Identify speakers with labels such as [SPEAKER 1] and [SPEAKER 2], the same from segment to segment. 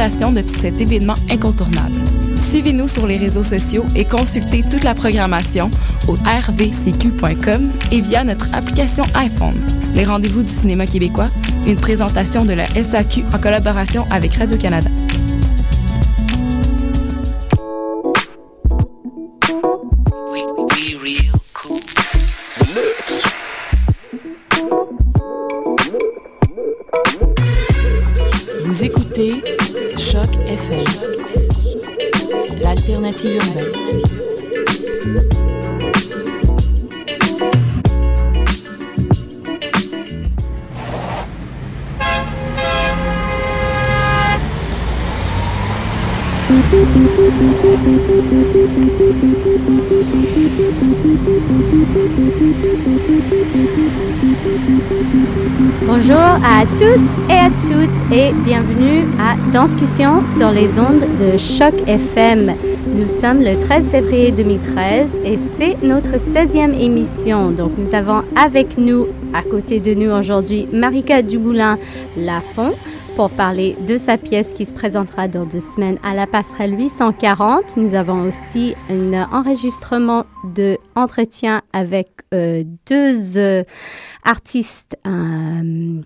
[SPEAKER 1] de cet événement incontournable. Suivez-nous sur les réseaux sociaux et consultez toute la programmation au rvcq.com et via notre application iPhone. Les rendez-vous du cinéma québécois, une présentation de la SAQ en collaboration avec Radio-Canada.
[SPEAKER 2] Bonjour à tous et à toutes et bienvenue à Danscussion sur les ondes de Choc FM. Nous sommes le 13 février 2013 et c'est notre 16e émission. Donc nous avons avec nous, à côté de nous aujourd'hui, Marika Duboulin Lafont pour parler de sa pièce qui se présentera dans deux semaines à la passerelle 840. Nous avons aussi un enregistrement de entretien avec euh, deux euh, artistes euh,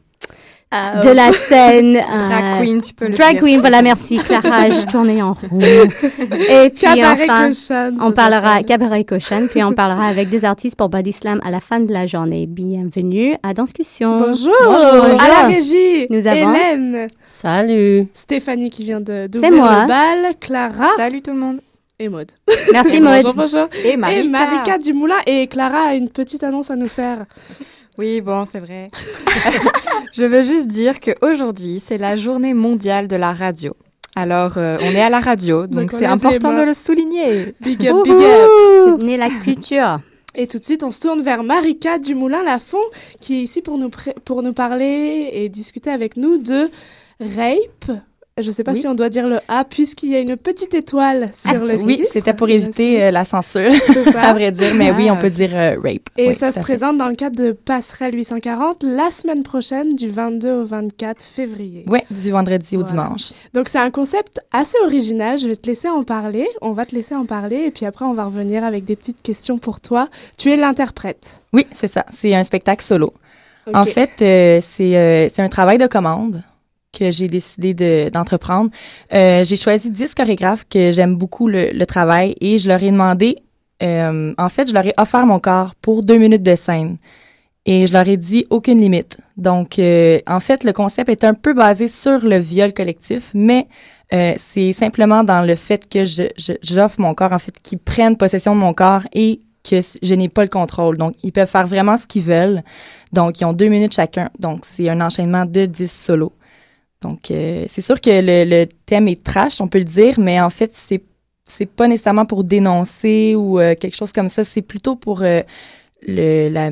[SPEAKER 3] Ah,
[SPEAKER 2] de la scène.
[SPEAKER 3] Drag
[SPEAKER 2] euh,
[SPEAKER 3] queen, tu peux le
[SPEAKER 2] Drag
[SPEAKER 3] dire.
[SPEAKER 2] queen, voilà, merci Clara, je tournais en roue. Et puis
[SPEAKER 4] Cabaret
[SPEAKER 2] enfin, on parlera cabaret cochon, puis on parlera avec deux artistes pour Body Slam à la fin de la journée. Bienvenue à Danscussion.
[SPEAKER 4] Bonjour.
[SPEAKER 2] Bonjour.
[SPEAKER 4] À la régie.
[SPEAKER 2] Nous avons-
[SPEAKER 4] Hélène.
[SPEAKER 2] Salut.
[SPEAKER 4] Stéphanie qui vient de d'ouvrir
[SPEAKER 2] moi.
[SPEAKER 4] le bal. Clara
[SPEAKER 3] Salut tout le monde.
[SPEAKER 4] et Maud.
[SPEAKER 2] Merci Maud.
[SPEAKER 4] Bonjour, bonjour.
[SPEAKER 3] Et Marika.
[SPEAKER 4] Et Marika Dumoulin. Et Clara a une petite annonce à nous faire.
[SPEAKER 3] Oui, bon, c'est vrai. Je veux juste dire qu'aujourd'hui, c'est la journée mondiale de la radio. Alors, euh, on est à la radio, donc
[SPEAKER 4] Donc, on
[SPEAKER 3] c'est important de le souligner.
[SPEAKER 4] Big up, big up.
[SPEAKER 2] Soutenez la culture.
[SPEAKER 4] Et tout de suite, on se tourne vers Marika Dumoulin-Lafont, qui est ici pour nous, pour nous parler et discuter avec nous de rape. Je ne sais pas
[SPEAKER 3] Oui.
[SPEAKER 4] si on doit dire le A, puisqu'il y a une petite étoile sur
[SPEAKER 2] Ah,
[SPEAKER 4] le
[SPEAKER 5] Oui, c'était pour éviter euh, la censure, à vrai dire, mais oui,
[SPEAKER 3] Ah,
[SPEAKER 5] on peut
[SPEAKER 3] ok.
[SPEAKER 5] dire euh, rape.
[SPEAKER 4] Et
[SPEAKER 5] Oui,
[SPEAKER 4] ça se présente dans le cadre de Passerelle 840 la semaine prochaine, du 22 au 24 février.
[SPEAKER 5] Oui, du vendredi au dimanche.
[SPEAKER 4] Donc c'est un concept assez original. Je vais te laisser en parler. On va te laisser en parler et puis après on va revenir avec des petites questions pour toi. Tu es l'interprète.
[SPEAKER 5] Oui, c'est ça. C'est un spectacle solo. En fait, euh, c'est euh, c'est un travail de commande que j'ai décidé de- d'entreprendre. Euh, j'ai choisi 10 chorégraphes que j'aime beaucoup le, travail et je leur ai demandé, euh, en fait, je leur ai offert mon corps pour deux minutes de scène. Et je leur ai dit aucune limite. Donc, euh, en fait, le concept est un peu basé sur le viol collectif, mais c'est simplement dans le fait que je, je- j'offre mon corps, en fait, qu'ils prennent possession de mon corps et que je n'ai pas le contrôle. Donc, ils peuvent faire vraiment ce qu'ils veulent. Donc, ils ont deux minutes chacun. Donc, c'est un enchaînement de 10 solos. Donc, euh, c'est sûr que le, le thème est trash, on peut le dire, mais en fait, c'est c'est pas nécessairement pour dénoncer ou euh, quelque chose comme ça. C'est plutôt pour euh, le, la,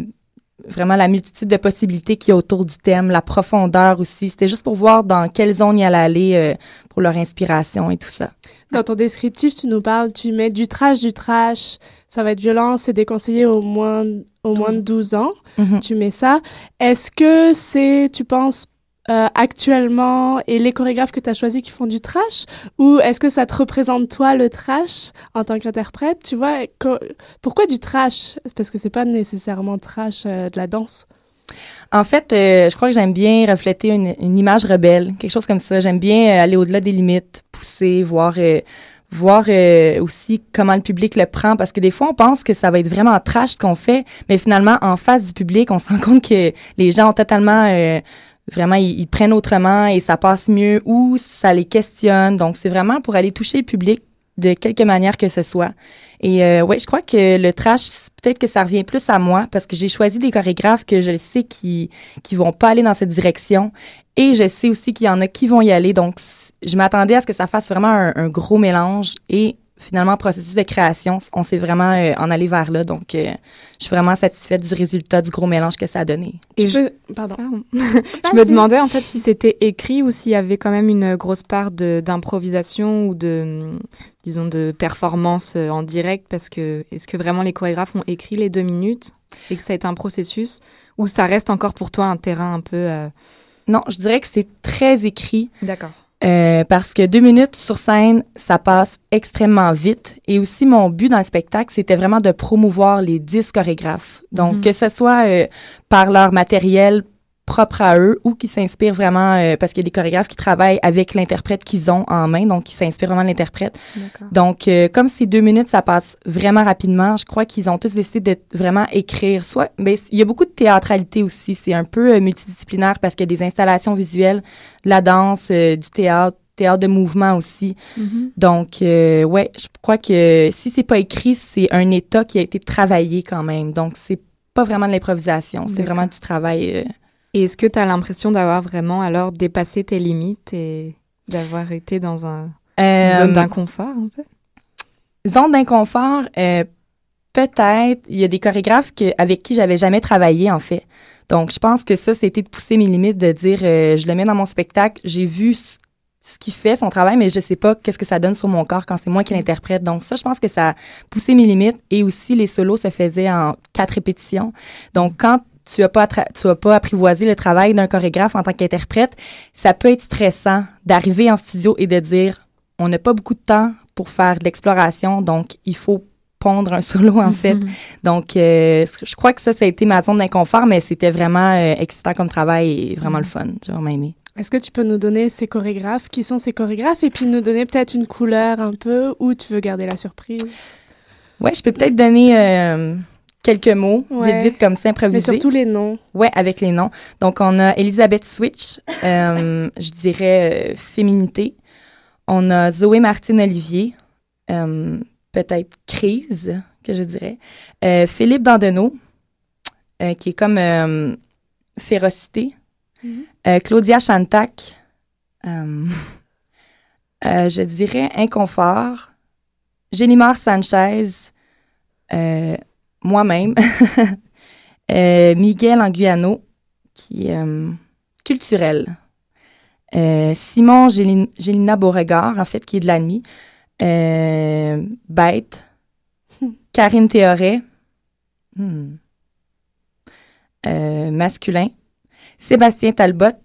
[SPEAKER 5] vraiment la multitude de possibilités qu'il y a autour du thème, la profondeur aussi. C'était juste pour voir dans quelle zone il allait aller pour leur inspiration et tout ça.
[SPEAKER 4] Dans ton descriptif, tu nous parles, tu mets du trash, du trash. Ça va être violent, c'est déconseillé au moins, au moins de 12 ans.
[SPEAKER 5] Mhm.
[SPEAKER 4] Tu mets ça. Est-ce que c'est, tu penses, euh, actuellement, et les chorégraphes que tu as choisis qui font du trash? Ou est-ce que ça te représente, toi, le trash en tant qu'interprète? Tu vois, pourquoi du trash? Parce que c'est pas nécessairement trash euh, de la danse.
[SPEAKER 5] En fait, euh, je crois que j'aime bien refléter une, image rebelle, quelque chose comme ça. J'aime bien aller au-delà des limites, pousser, voir, voir aussi comment le public le prend, parce que des fois, on pense que ça va être vraiment trash ce qu'on fait, mais finalement, en face du public, on se rend compte que les gens ont totalement, vraiment, ils, prennent autrement et ça passe mieux ou ça les questionne. Donc, c'est vraiment pour aller toucher le public de quelque manière que ce soit. Et euh, ouais, je crois que le trash, peut-être que ça revient plus à moi parce que j'ai choisi des chorégraphes que je sais qui qui vont pas aller dans cette direction et je sais aussi qu'il y en a qui vont y aller. Donc, je m'attendais à ce que ça fasse vraiment un, un gros mélange et finalement, processus de création, on s'est vraiment euh, en allé vers là. Donc, euh, je suis vraiment satisfaite du résultat du gros mélange que ça a donné.
[SPEAKER 3] Et je,
[SPEAKER 4] peux- Pardon.
[SPEAKER 3] Pardon. je me demandais en fait si c'était écrit ou s'il y avait quand même une grosse part de- d'improvisation ou de, hum, disons, de performance euh, en direct parce que est-ce que vraiment les chorégraphes ont écrit les deux minutes et que ça a été un processus ou ça reste encore pour toi un terrain un peu... euh,
[SPEAKER 5] Non, je dirais que c'est très écrit.
[SPEAKER 3] D'accord.
[SPEAKER 5] Euh, parce que deux minutes sur scène, ça passe extrêmement vite. Et aussi, mon but dans le spectacle, c'était vraiment de promouvoir les dix chorégraphes. Donc,
[SPEAKER 3] Mhm.
[SPEAKER 5] que ce soit euh, par leur matériel propre à eux ou qui s'inspirent vraiment, euh, parce qu'il y a des chorégraphes qui travaillent avec l'interprète qu'ils ont en main, donc qui s'inspirent vraiment de l'interprète. Donc, euh, comme ces deux minutes, ça passe vraiment rapidement, je crois qu'ils ont tous décidé de vraiment écrire. Soit, mais il y a beaucoup de théâtralité aussi. C'est un peu euh, multidisciplinaire parce qu'il y a des installations visuelles, de la danse, du théâtre, théâtre de mouvement aussi.
[SPEAKER 3] Mhm.
[SPEAKER 5] Donc, euh, ouais, je crois que si c'est pas écrit, c'est un état qui a été travaillé quand même. Donc, c'est pas vraiment de l'improvisation, c'est vraiment du travail. euh,
[SPEAKER 3] Et est-ce que tu as l'impression d'avoir vraiment alors dépassé tes limites et d'avoir été dans un, une
[SPEAKER 5] euh,
[SPEAKER 3] zone d'inconfort un peu?
[SPEAKER 5] Zone d'inconfort, euh, peut-être. Il y a des chorégraphes que, avec qui j'avais jamais travaillé, en fait. Donc, je pense que ça, c'était de pousser mes limites, de dire, euh, je le mets dans mon spectacle, j'ai vu ce ce qu'il fait, son travail, mais je sais pas qu'est-ce que ça donne sur mon corps quand c'est moi qui l'interprète. Donc, ça, je pense que ça a poussé mes limites. Et aussi, les solos se faisaient en quatre répétitions. Donc, quand tu as pas, tu as pas apprivoisé le travail d'un chorégraphe en tant qu'interprète, ça peut être stressant d'arriver en studio et de dire, on n'a pas beaucoup de temps pour faire de l'exploration, donc il faut pondre un solo, en fait.
[SPEAKER 3] Mhm.
[SPEAKER 5] Donc, euh, je crois que ça, ça a été ma zone d'inconfort, mais c'était vraiment euh, excitant comme travail et vraiment le fun. J'ai vraiment aimé.
[SPEAKER 4] Est-ce que tu peux nous donner ces chorégraphes? Qui sont ces chorégraphes? Et puis nous donner peut-être une couleur un peu ou tu veux garder la surprise?
[SPEAKER 5] Ouais, je peux peut-être donner euh, quelques mots,
[SPEAKER 4] Ouais.
[SPEAKER 5] vite, vite, comme ça,
[SPEAKER 4] Mais
[SPEAKER 5] improvisés.
[SPEAKER 4] surtout les noms.
[SPEAKER 5] Ouais, avec les noms. Donc, on a Elisabeth Switch, euh, je dirais euh, féminité. On a Zoé Martine-Olivier, euh, peut-être crise, que je dirais. Philippe Dandenot, qui est comme férocité.
[SPEAKER 4] Mhm.
[SPEAKER 5] Euh, Claudia Chantac, je dirais inconfort. Gélimar Sanchez, moi-même. Euh, Miguel Anguiano, qui est euh, culturel. Euh, Simon Gélin- Gélina Beauregard, en fait, qui est de la nuit. Euh, Bête. Karine Théoret. Hmm. Masculin. Sébastien Talbot.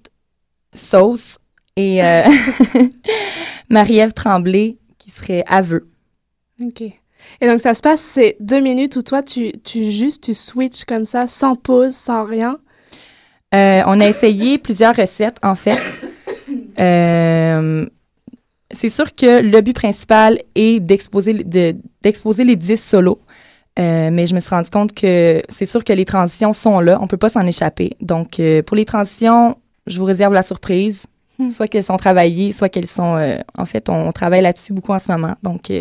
[SPEAKER 5] Sauce. Et Marie-Ève Tremblay, qui serait aveu.
[SPEAKER 4] Ok. Et donc ça se passe, c'est deux minutes où toi, tu, tu juste, tu switches comme ça, sans pause, sans rien.
[SPEAKER 5] Euh, on a essayé plusieurs recettes, en fait. Euh, c'est sûr que le but principal est d'exposer, de- d'exposer les 10 solos. Euh, mais je me suis rendu compte que c'est sûr que les transitions sont là. On peut pas s'en échapper. Donc, pour les transitions, je vous réserve la surprise.
[SPEAKER 4] Hmm.
[SPEAKER 5] Soit qu'elles sont travaillées, soit qu'elles sont... en fait, on, travaille là-dessus beaucoup en ce moment. Donc,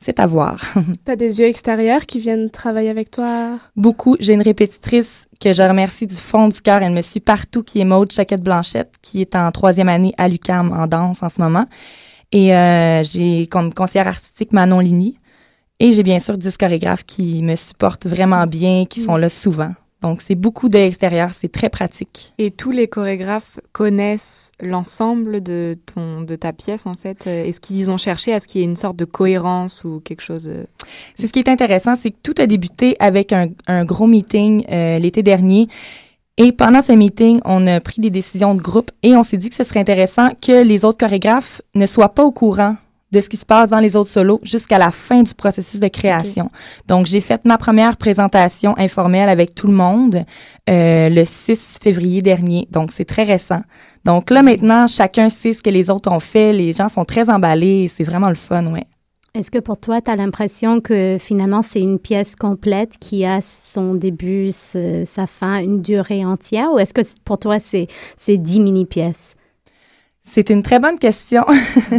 [SPEAKER 5] c'est à voir.
[SPEAKER 4] T'as des yeux extérieurs qui viennent travailler avec toi?
[SPEAKER 5] beaucoup. J'ai une répétitrice que je remercie du fond du cœur. Elle me suit partout, qui est Maude Chaquette-Blanchette, qui est en troisième année à l'UCAM en danse en ce moment. Et euh, j'ai comme conseillère artistique Manon Ligny. Et j'ai bien sûr 10 chorégraphes qui me supportent vraiment bien, qui sont là souvent. Donc, c'est beaucoup de l'extérieur, c'est très pratique.
[SPEAKER 3] Et tous les chorégraphes connaissent l'ensemble de ton de ta pièce en fait. Euh, Est-ce qu'ils ont cherché à ce qu'il y ait une sorte de cohérence ou quelque chose euh,
[SPEAKER 5] C'est ce qui est intéressant, c'est que tout a débuté avec un, un gros meeting euh, l'été dernier. Et pendant ce meeting, on a pris des décisions de groupe et on s'est dit que ce serait intéressant que les autres chorégraphes ne soient pas au courant de ce qui se passe dans les autres solos jusqu'à la fin du processus de création. Donc, j'ai fait ma première présentation informelle avec tout le monde euh, le 6 février dernier. Donc, c'est très récent. Donc là, maintenant, chacun sait ce que les autres ont fait. Les gens sont très emballés. C'est vraiment le fun, ouais.
[SPEAKER 2] Est-ce que pour toi, tu as l'impression que finalement, c'est une pièce complète qui a son début, sa fin, une durée entière? Ou est-ce que pour toi, c'est c'est dix mini-pièces?
[SPEAKER 5] C'est une très bonne question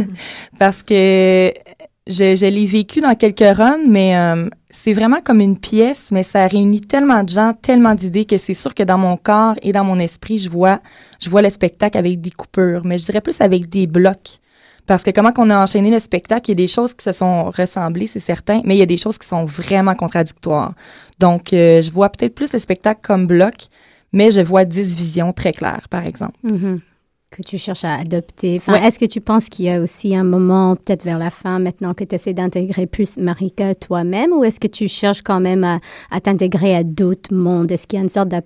[SPEAKER 5] parce que je, l'ai vécu dans quelques runs, mais euh, c'est vraiment comme une pièce, mais ça réunit tellement de gens, tellement d'idées que c'est sûr que dans mon corps et dans mon esprit, je vois, je vois le spectacle avec des coupures, mais je dirais plus avec des blocs. Parce que comment qu'on a enchaîné le spectacle, il y a des choses qui se sont ressemblées, c'est certain, mais il y a des choses qui sont vraiment contradictoires. Donc, euh, je vois peut-être plus le spectacle comme bloc, mais je vois dix visions très claires, par exemple.
[SPEAKER 2] Mhm. Que tu cherches à adopter? Enfin,
[SPEAKER 5] Ouais.
[SPEAKER 2] Est-ce que tu penses qu'il y a aussi un moment, peut-être vers la fin, maintenant que tu essaies d'intégrer plus Marika toi-même, ou est-ce que tu cherches quand même à, à t'intégrer à d'autres mondes? Est-ce qu'il y a une sorte d'ap-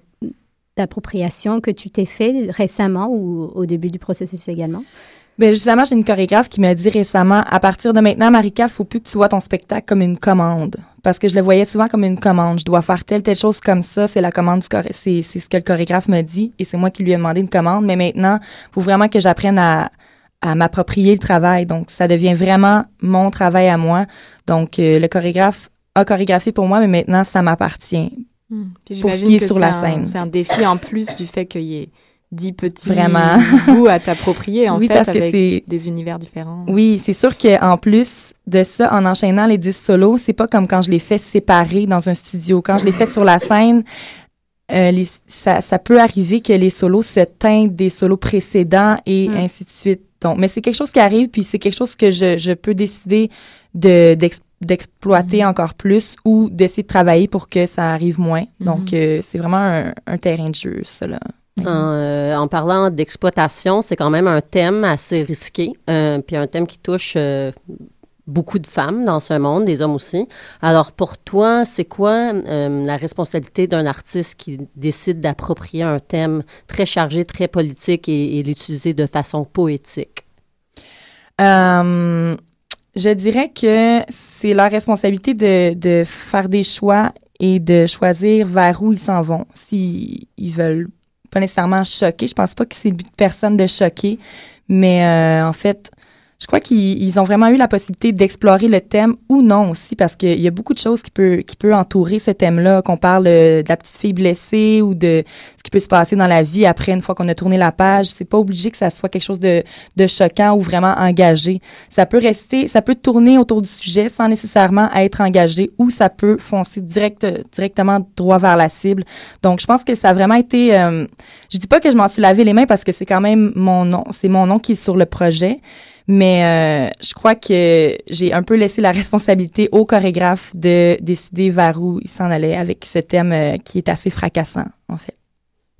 [SPEAKER 2] d'appropriation que tu t'es fait récemment ou au début du processus également?
[SPEAKER 5] Ben justement, j'ai une chorégraphe qui m'a dit récemment, à partir de maintenant, Marika, faut plus que tu vois ton spectacle comme une commande. Parce que je le voyais souvent comme une commande. Je dois faire telle, telle chose comme ça. C'est la commande du c'est, c'est ce que le chorégraphe me dit. Et c'est moi qui lui ai demandé une commande. Mais maintenant, faut vraiment que j'apprenne à, à m'approprier le travail. Donc, ça devient vraiment mon travail à moi. Donc, euh, le chorégraphe a chorégraphié pour moi, mais maintenant, ça m'appartient.
[SPEAKER 3] Hmm. Puis
[SPEAKER 5] Pour ce
[SPEAKER 3] j'imagine
[SPEAKER 5] qui est
[SPEAKER 3] que
[SPEAKER 5] sur la
[SPEAKER 3] un-
[SPEAKER 5] scène.
[SPEAKER 3] C'est un défi en plus du fait qu'il y ait dix petits
[SPEAKER 5] Vraiment.
[SPEAKER 3] bouts à t'approprier, en
[SPEAKER 5] Oui,
[SPEAKER 3] fait,
[SPEAKER 5] parce que
[SPEAKER 3] avec
[SPEAKER 5] c'est-
[SPEAKER 3] des univers différents.
[SPEAKER 5] Oui, c'est sûr qu'en plus de ça, en enchaînant les 10 solos, c'est pas comme quand je les fais séparés dans un studio. Quand je les fais sur la scène, euh, les- ça, ça peut arriver que les solos se teintent des solos précédents et
[SPEAKER 3] Mm.
[SPEAKER 5] ainsi de suite. Donc, mais c'est quelque chose qui arrive, puis c'est quelque chose que je, je peux décider de, d'ex- d'exploiter encore plus ou d'essayer de travailler pour que ça arrive moins. Donc, euh, c'est vraiment un, un terrain de jeu, ça,
[SPEAKER 6] En, euh, en parlant d'exploitation, c'est quand même un thème assez risqué, euh, puis un thème qui touche euh, beaucoup de femmes dans ce monde, des hommes aussi. Alors pour toi, c'est quoi la responsabilité d'un artiste qui décide d'approprier un thème très chargé, très politique et, et l'utiliser de façon poétique?
[SPEAKER 5] Je dirais que c'est leur responsabilité de, de faire des choix et de choisir vers où ils s'en vont. S'ils ils veulent pas nécessairement choquer, je pense pas que c'est le but de personne de choquer, mais euh, en fait, je crois qu'ils ils ont vraiment eu la possibilité d'explorer le thème ou non aussi, parce qu'il y a beaucoup de choses qui peut, qui peut entourer ce thème-là, qu'on parle euh, de la petite fille blessée ou de ce qui peut se passer dans la vie après une fois qu'on a tourné la page. C'est pas obligé que ça soit quelque chose de, de choquant ou vraiment engagé. Ça peut rester, ça peut tourner autour du sujet sans nécessairement être engagé ou ça peut foncer direct, directement droit vers la cible. Donc, je pense que ça a vraiment été, euh, je dis pas que je m'en suis lavé les mains parce que c'est quand même mon nom, c'est mon nom qui est sur le projet. Mais euh, je crois que j'ai un peu laissé la responsabilité au chorégraphe de décider vers où il s'en allait avec ce thème euh, qui est assez fracassant, en fait.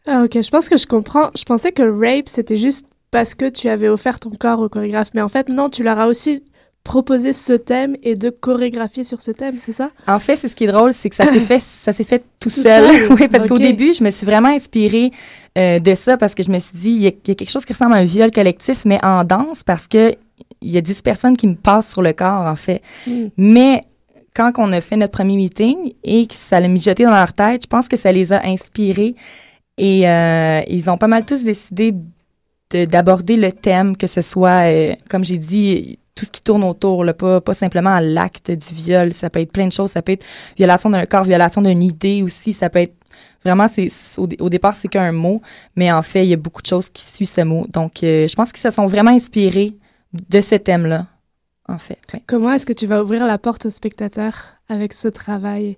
[SPEAKER 4] Ah, ok, je pense que je comprends. Je pensais que rape, c'était juste parce que tu avais offert ton corps au chorégraphe. Mais en fait, non, tu leur as aussi proposé ce thème et de chorégraphier sur ce thème, c'est ça?
[SPEAKER 5] En fait, c'est ce qui est drôle, c'est que ça s'est fait, ça s'est fait tout,
[SPEAKER 4] Tout
[SPEAKER 5] seul.
[SPEAKER 4] seul?
[SPEAKER 5] oui, parce qu'au début, je me suis vraiment inspirée euh, de ça parce que je me suis dit, il y, a, il y a quelque chose qui ressemble à un viol collectif, mais en danse parce que il y a 10 personnes qui me passent sur le corps, en fait.
[SPEAKER 4] Mm.
[SPEAKER 5] Mais quand on a fait notre premier meeting et que ça l'a mijoté dans leur tête, je pense que ça les a inspirés et euh, ils ont pas mal tous décidé de- d'aborder le thème, que ce soit, euh, comme j'ai dit, tout ce qui tourne autour, là, pas, pas simplement l'acte du viol. Ça peut être plein de choses. Ça peut être violation d'un corps, violation d'une idée aussi. Ça peut être vraiment, c'est au, au départ, c'est qu'un mot, mais en fait, il y a beaucoup de choses qui suivent ce mot. Donc, euh, je pense qu'ils se sont vraiment inspirés de ce thème-là, en fait. ouais.
[SPEAKER 4] Comment est-ce que tu vas ouvrir la porte aux spectateurs avec ce travail?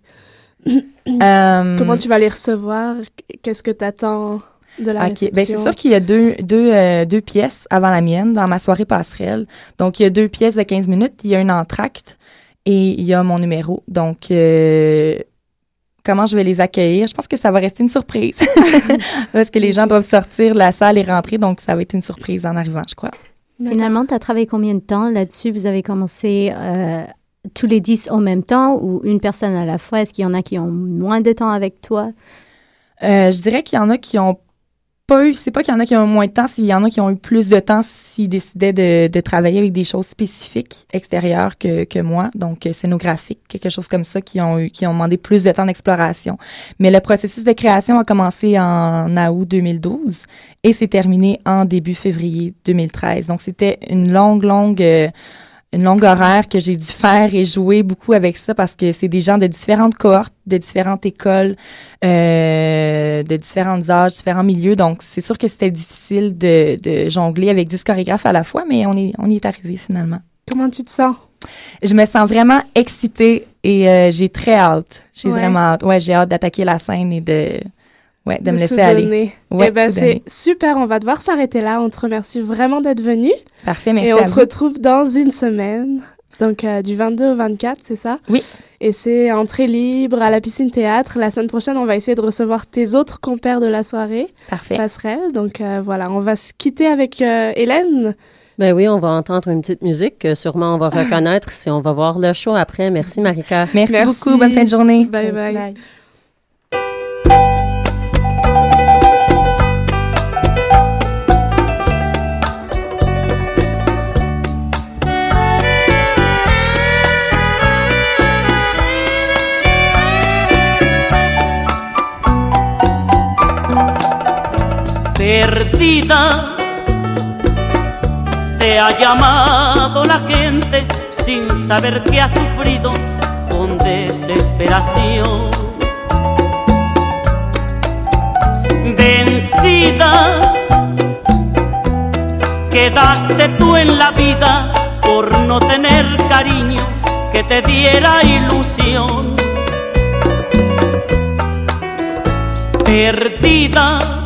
[SPEAKER 5] Euh,
[SPEAKER 4] Comment tu vas les recevoir? Qu'est-ce que tu attends de la
[SPEAKER 5] OK.
[SPEAKER 4] réception?
[SPEAKER 5] Ben, c'est sûr qu'il y a deux, deux, euh, deux pièces avant la mienne dans ma soirée passerelle. Donc, il y a deux pièces de 15 minutes. Il y a un entracte et il y a mon numéro. Donc, euh, comment je vais les accueillir? Je pense que ça va rester une surprise. Parce que les gens doivent sortir de la salle et rentrer. Donc, ça va être une surprise en arrivant, je crois.
[SPEAKER 2] Finalement, tu as travaillé combien de temps là-dessus? Vous avez commencé euh, tous les dix en même temps ou une personne à la fois? Est-ce qu'il y en a qui ont moins de temps avec toi?
[SPEAKER 5] Euh, je dirais qu'il y en a qui ont pas eu, c'est pas qu'il y en a qui ont moins de temps, qu'il y en a qui ont eu plus de temps s'ils décidaient de, de travailler avec des choses spécifiques extérieures que, que moi, donc euh, scénographiques, quelque chose comme ça, qui ont eu, qui ont demandé plus de temps d'exploration. Mais le processus de création a commencé en août 2012 et s'est terminé en début février 2013. Donc c'était une longue, longue euh, une longue horaire que j'ai dû faire et jouer beaucoup avec ça parce que c'est des gens de différentes cohortes, de différentes écoles, euh, de différents âges, différents milieux. Donc, c'est sûr que c'était difficile de, de jongler avec 10 chorégraphes à la fois, mais on, est, on y est arrivé finalement.
[SPEAKER 4] Comment tu te sens?
[SPEAKER 5] Je me sens vraiment excitée et euh, j'ai très hâte. J'ai
[SPEAKER 4] Ouais.
[SPEAKER 5] vraiment hâte. Ouais, j'ai hâte d'attaquer la scène et de, ouais, de me
[SPEAKER 4] tout
[SPEAKER 5] laisser aller.
[SPEAKER 4] donner.
[SPEAKER 5] Ouais,
[SPEAKER 4] eh ben,
[SPEAKER 5] tout donner.
[SPEAKER 4] c'est super. On va devoir s'arrêter là. On te remercie vraiment d'être venu.
[SPEAKER 5] Parfait, merci
[SPEAKER 4] Et
[SPEAKER 5] à
[SPEAKER 4] on te
[SPEAKER 5] vous.
[SPEAKER 4] retrouve dans une semaine. Donc, euh, du 22 au 24, c'est ça?
[SPEAKER 5] Oui.
[SPEAKER 4] Et c'est entrée libre à la piscine théâtre. La semaine prochaine, on va essayer de recevoir tes autres compères de la soirée,
[SPEAKER 5] Parfait.
[SPEAKER 4] passerelle. Donc, euh, voilà, on va se quitter avec euh, Hélène.
[SPEAKER 6] Ben oui, on va entendre une petite musique que sûrement on va reconnaître si on va voir le show après. Merci, Marika.
[SPEAKER 5] Merci,
[SPEAKER 4] Merci.
[SPEAKER 5] beaucoup. Bonne fin de journée.
[SPEAKER 4] Bye bye.
[SPEAKER 7] Perdida. Te ha llamado la gente sin saber que ha sufrido con desesperación. Vencida, quedaste tú en la vida por no tener cariño que te diera ilusión. Perdida,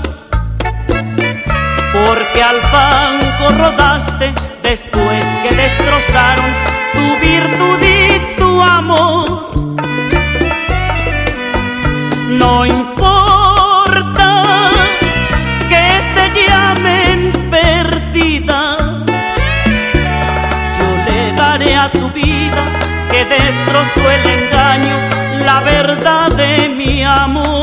[SPEAKER 7] porque al banco rodaste después que destrozaron tu virtud y tu amor. No importa que te llamen perdida, yo le daré a tu vida que destrozó el engaño, la verdad de mi amor.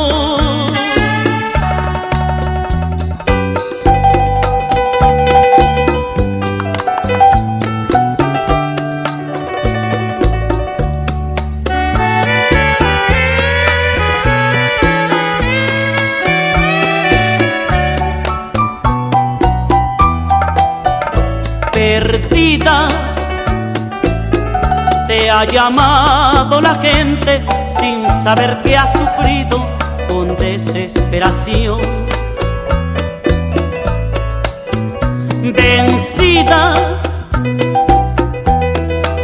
[SPEAKER 7] Te ha llamado la gente sin saber que has sufrido con desesperación. Vencida,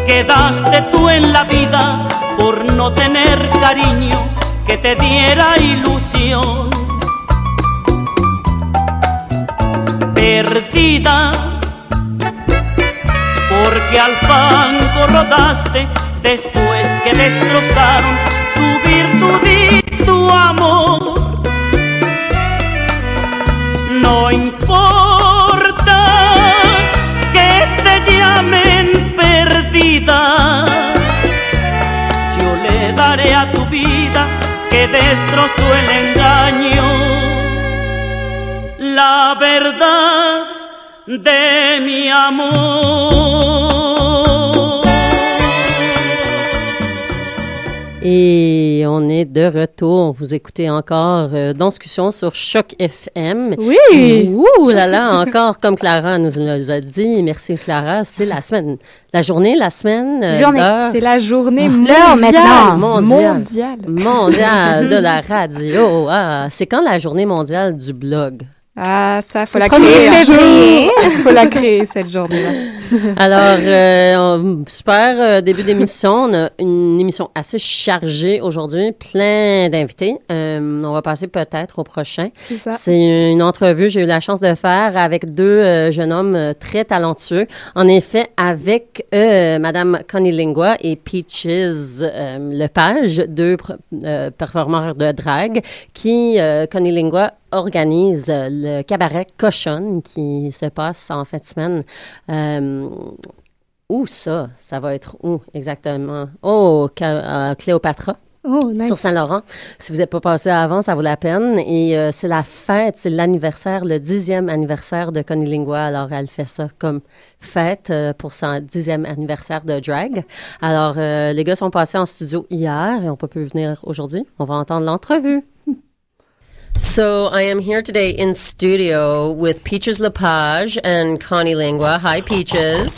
[SPEAKER 7] quedaste tú en la vida por no tener cariño que te diera ilusión. Perdida porque al fango rodaste después que destrozaron tu virtud y tu amor. No importa que te llamen perdida, yo le daré a tu vida que destrozó el engaño. La verdad de mi amor.
[SPEAKER 6] Et on est de retour. Vous écoutez encore euh, Danscussion sur Choc FM.
[SPEAKER 4] Oui!
[SPEAKER 6] Ouh là là, encore comme Clara nous l'a dit. Merci Clara. C'est la semaine, la journée, la semaine. euh,
[SPEAKER 2] Journée.
[SPEAKER 3] C'est la journée
[SPEAKER 2] maintenant.
[SPEAKER 6] mondiale.
[SPEAKER 3] mondiale.
[SPEAKER 6] mondiale de la radio. Ah, c'est quand la journée mondiale du blog?
[SPEAKER 3] Ah, ça, faut la créer. faut la créer, cette journée-là.
[SPEAKER 6] Alors, euh, super euh, début d'émission. On a une émission assez chargée aujourd'hui, plein d'invités. Euh, on va passer peut-être au prochain.
[SPEAKER 4] C'est ça.
[SPEAKER 6] C'est une entrevue, j'ai eu la chance de faire avec deux jeunes hommes très talentueux. En effet, avec Madame Connie Lingua et Peaches Lepage, deux performeurs de drague, qui, Connie Lingua, organise le cabaret Cochonne qui se passe en fin de semaine. Euh, où ça? Ça va être où exactement? Oh, euh, Cléopatra
[SPEAKER 4] Oh, nice.
[SPEAKER 6] sur Saint-Laurent. Si vous n'êtes pas passé avant, ça vaut la peine. Et euh, c'est la fête, c'est l'anniversaire, le dixième anniversaire de Connie Lingua. Alors, elle fait ça comme fête euh, pour son dixième anniversaire de drag. Alors, euh, les gars sont passés en studio hier et on peut plus venir aujourd'hui. On va entendre l'entrevue. So I am here today in studio with Peaches Lepage and Connie Lingua. Hi, Peaches.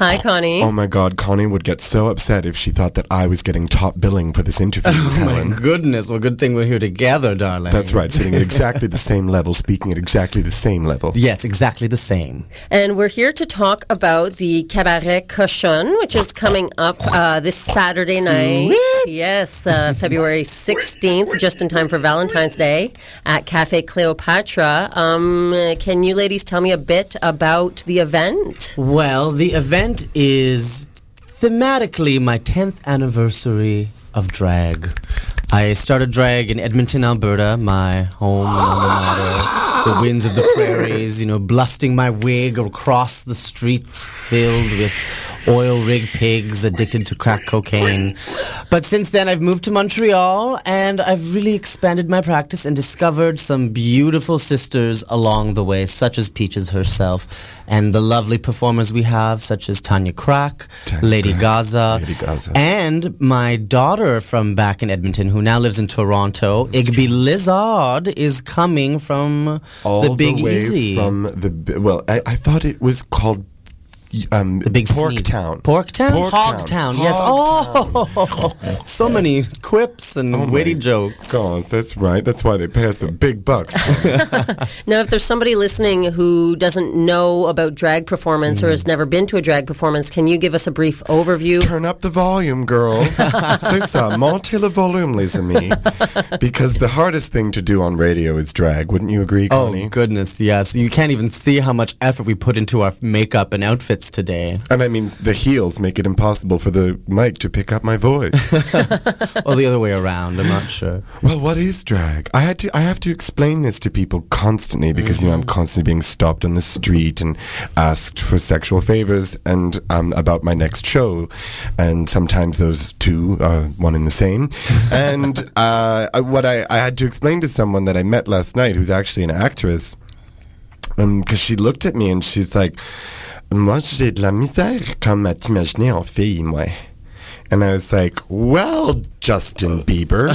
[SPEAKER 6] Hi, Connie.
[SPEAKER 8] Oh my god, Connie would get so upset if she thought that I was getting top billing for this interview,
[SPEAKER 9] Oh
[SPEAKER 8] Helen.
[SPEAKER 9] my goodness. Well, good thing we're here together, darling.
[SPEAKER 8] That's right, sitting at exactly the same level, speaking at exactly the same level.
[SPEAKER 9] Yes, exactly the same.
[SPEAKER 6] And we're here to talk about the Cabaret Cochon, which is coming up uh, this Saturday night. Yes, uh, February 16th, just in time for Valentine's Day at Cafe Cleopatra. Um, can you ladies tell me a bit about the event?
[SPEAKER 9] Well, the event is thematically my 10th anniversary of drag. I started drag in Edmonton, Alberta, my home and alma mater. The winds of the prairies, you know, blusting my wig across the streets filled with oil rig pigs addicted to crack cocaine. But since then, I've moved to Montreal and I've really expanded my practice and discovered some beautiful sisters along the way, such as Peaches herself, and the lovely performers we have, such as Tanya Crack,
[SPEAKER 8] Tanya
[SPEAKER 9] Lady
[SPEAKER 8] Crack,
[SPEAKER 9] Gaza,
[SPEAKER 8] Lady Gaza.
[SPEAKER 9] and my daughter from back in Edmonton, who now lives in Toronto, Igby Lizard, is coming from
[SPEAKER 8] All
[SPEAKER 9] the Big
[SPEAKER 8] way
[SPEAKER 9] Easy.
[SPEAKER 8] from the well, I, I thought it was called um,
[SPEAKER 9] the big
[SPEAKER 8] Pork
[SPEAKER 9] sneeze.
[SPEAKER 8] Town.
[SPEAKER 9] Porktown?
[SPEAKER 8] Porktown.
[SPEAKER 9] Hogtown, yes.
[SPEAKER 8] Hogtown.
[SPEAKER 9] Oh, so many quips and
[SPEAKER 8] Oh
[SPEAKER 9] witty jokes.
[SPEAKER 8] God, that's right. That's why they pay us the big bucks.
[SPEAKER 6] Now, if there's somebody listening who doesn't know about drag performance or has never been to a drag performance, can you give us a brief overview?
[SPEAKER 8] Turn up the volume, girls. C'est ça. Montez le volume, les amis. Because the hardest thing to do on radio is drag. Wouldn't you agree,
[SPEAKER 9] Oh, goodness, yes. You can't even see how much effort we put into our makeup and outfits today.
[SPEAKER 8] And I mean, the heels make it impossible for the mic to pick up my voice.
[SPEAKER 9] or the other way around, I'm not sure.
[SPEAKER 8] well, what is drag? I had to. I have to explain this to people constantly because you know I'm constantly being stopped on the street and asked for sexual favors and um, about my next show, and sometimes those two are one and the same. and uh, what I, I had to explain to someone that I met last night, who's actually an actress, because she looked at me and she's like, "Moi, j'ai de la misère comme à t'imaginer en fille, moi." And I was like, well, Justin Bieber.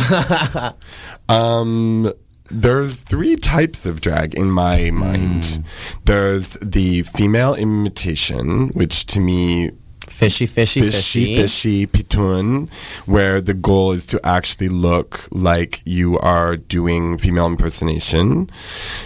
[SPEAKER 8] um, there's three types of drag in my mind. There's the female imitation, which to me
[SPEAKER 9] Fishy, fishy,
[SPEAKER 8] fishy,
[SPEAKER 9] fishy.
[SPEAKER 8] fishy, pitoon, where the goal is to actually look like you are doing female impersonation.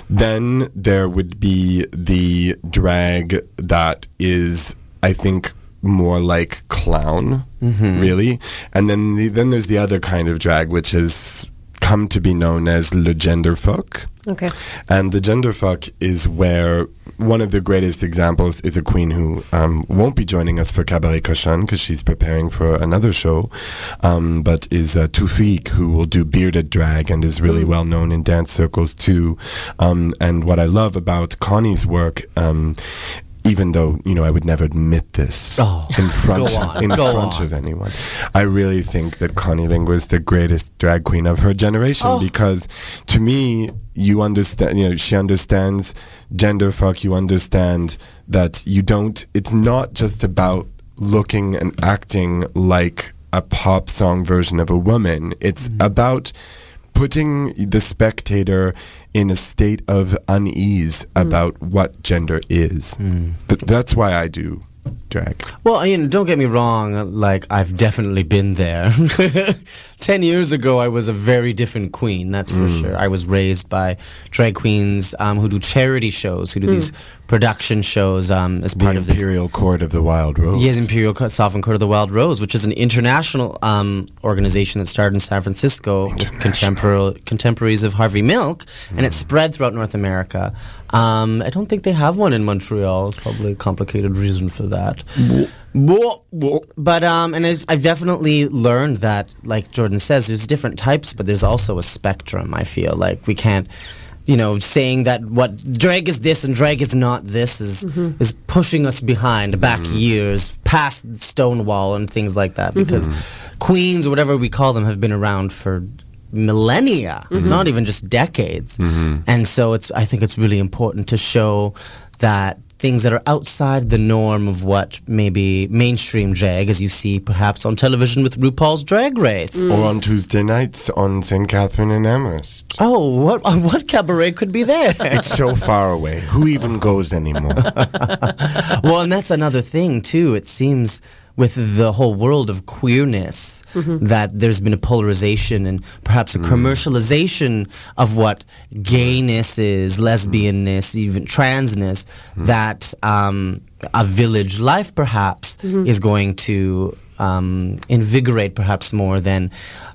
[SPEAKER 8] Then there would be the drag that is, I think, more like clown, mm-hmm. really. And then the, then there's the other kind of drag, which has come to be known as le gender fuck.
[SPEAKER 6] Okay.
[SPEAKER 8] And the gender fuck is where one of the greatest examples is a queen who um, won't be joining us for Cabaret Cochon because she's preparing for another show, um, but is uh, Tufik who will do bearded drag and is really well known in dance circles too. Um, and what I love about Connie's work. Even though you know I would never admit this
[SPEAKER 9] Oh,
[SPEAKER 8] in front in
[SPEAKER 9] go
[SPEAKER 8] front
[SPEAKER 9] on.
[SPEAKER 8] of anyone, I really think that Connie Lingua is the greatest drag queen of her generation
[SPEAKER 9] Oh.
[SPEAKER 8] because to me, you understand, you know, she understands gender fuck. You understand that you don't, it's not just about looking and acting like a pop song version of a woman. It's mm-hmm. about putting the spectator in a state of unease about what gender is. Th- that's why I do drag.
[SPEAKER 9] Well, you know, don't get me wrong. Like, I've definitely been there. Ten years ago, I was a very different queen. That's for
[SPEAKER 8] Mm.
[SPEAKER 9] sure. I was raised by drag queens um, who do charity shows, who do these production shows um, as
[SPEAKER 8] The
[SPEAKER 9] part of this.
[SPEAKER 8] Imperial Court of the Wild Rose.
[SPEAKER 9] Yes, Imperial Co- Sovereign Court of the Wild Rose, which is an international um, organization that started in San Francisco with contemporary contemporaries of Harvey Milk, and it spread throughout North America. Um, I don't think they have one in Montreal. It's probably a complicated reason for that. But um, and I've, I've definitely learned that, like Jordan says, there's different types, but there's also a spectrum. I feel like we can't, you know, saying that what drag is this and drag is not this is mm-hmm. is pushing us behind back mm-hmm. years past Stonewall and things like that. Mm-hmm. Because queens or whatever we call them have been around for millennia, not even just decades. And so it's I think it's really important to show that things that are outside the norm of what maybe mainstream drag as you see perhaps on television with RuPaul's Drag Race.
[SPEAKER 8] Or on Tuesday nights on St. Catherine and Amherst.
[SPEAKER 9] Oh, what what cabaret could be there?
[SPEAKER 8] It's so far away. Who even goes anymore?
[SPEAKER 9] well, and that's another thing too. It seems with the whole world of queerness that there's been a polarization and perhaps a commercialization of what gayness is, lesbianness, even transness. That um, a village life perhaps is going to. Um, invigorate perhaps more than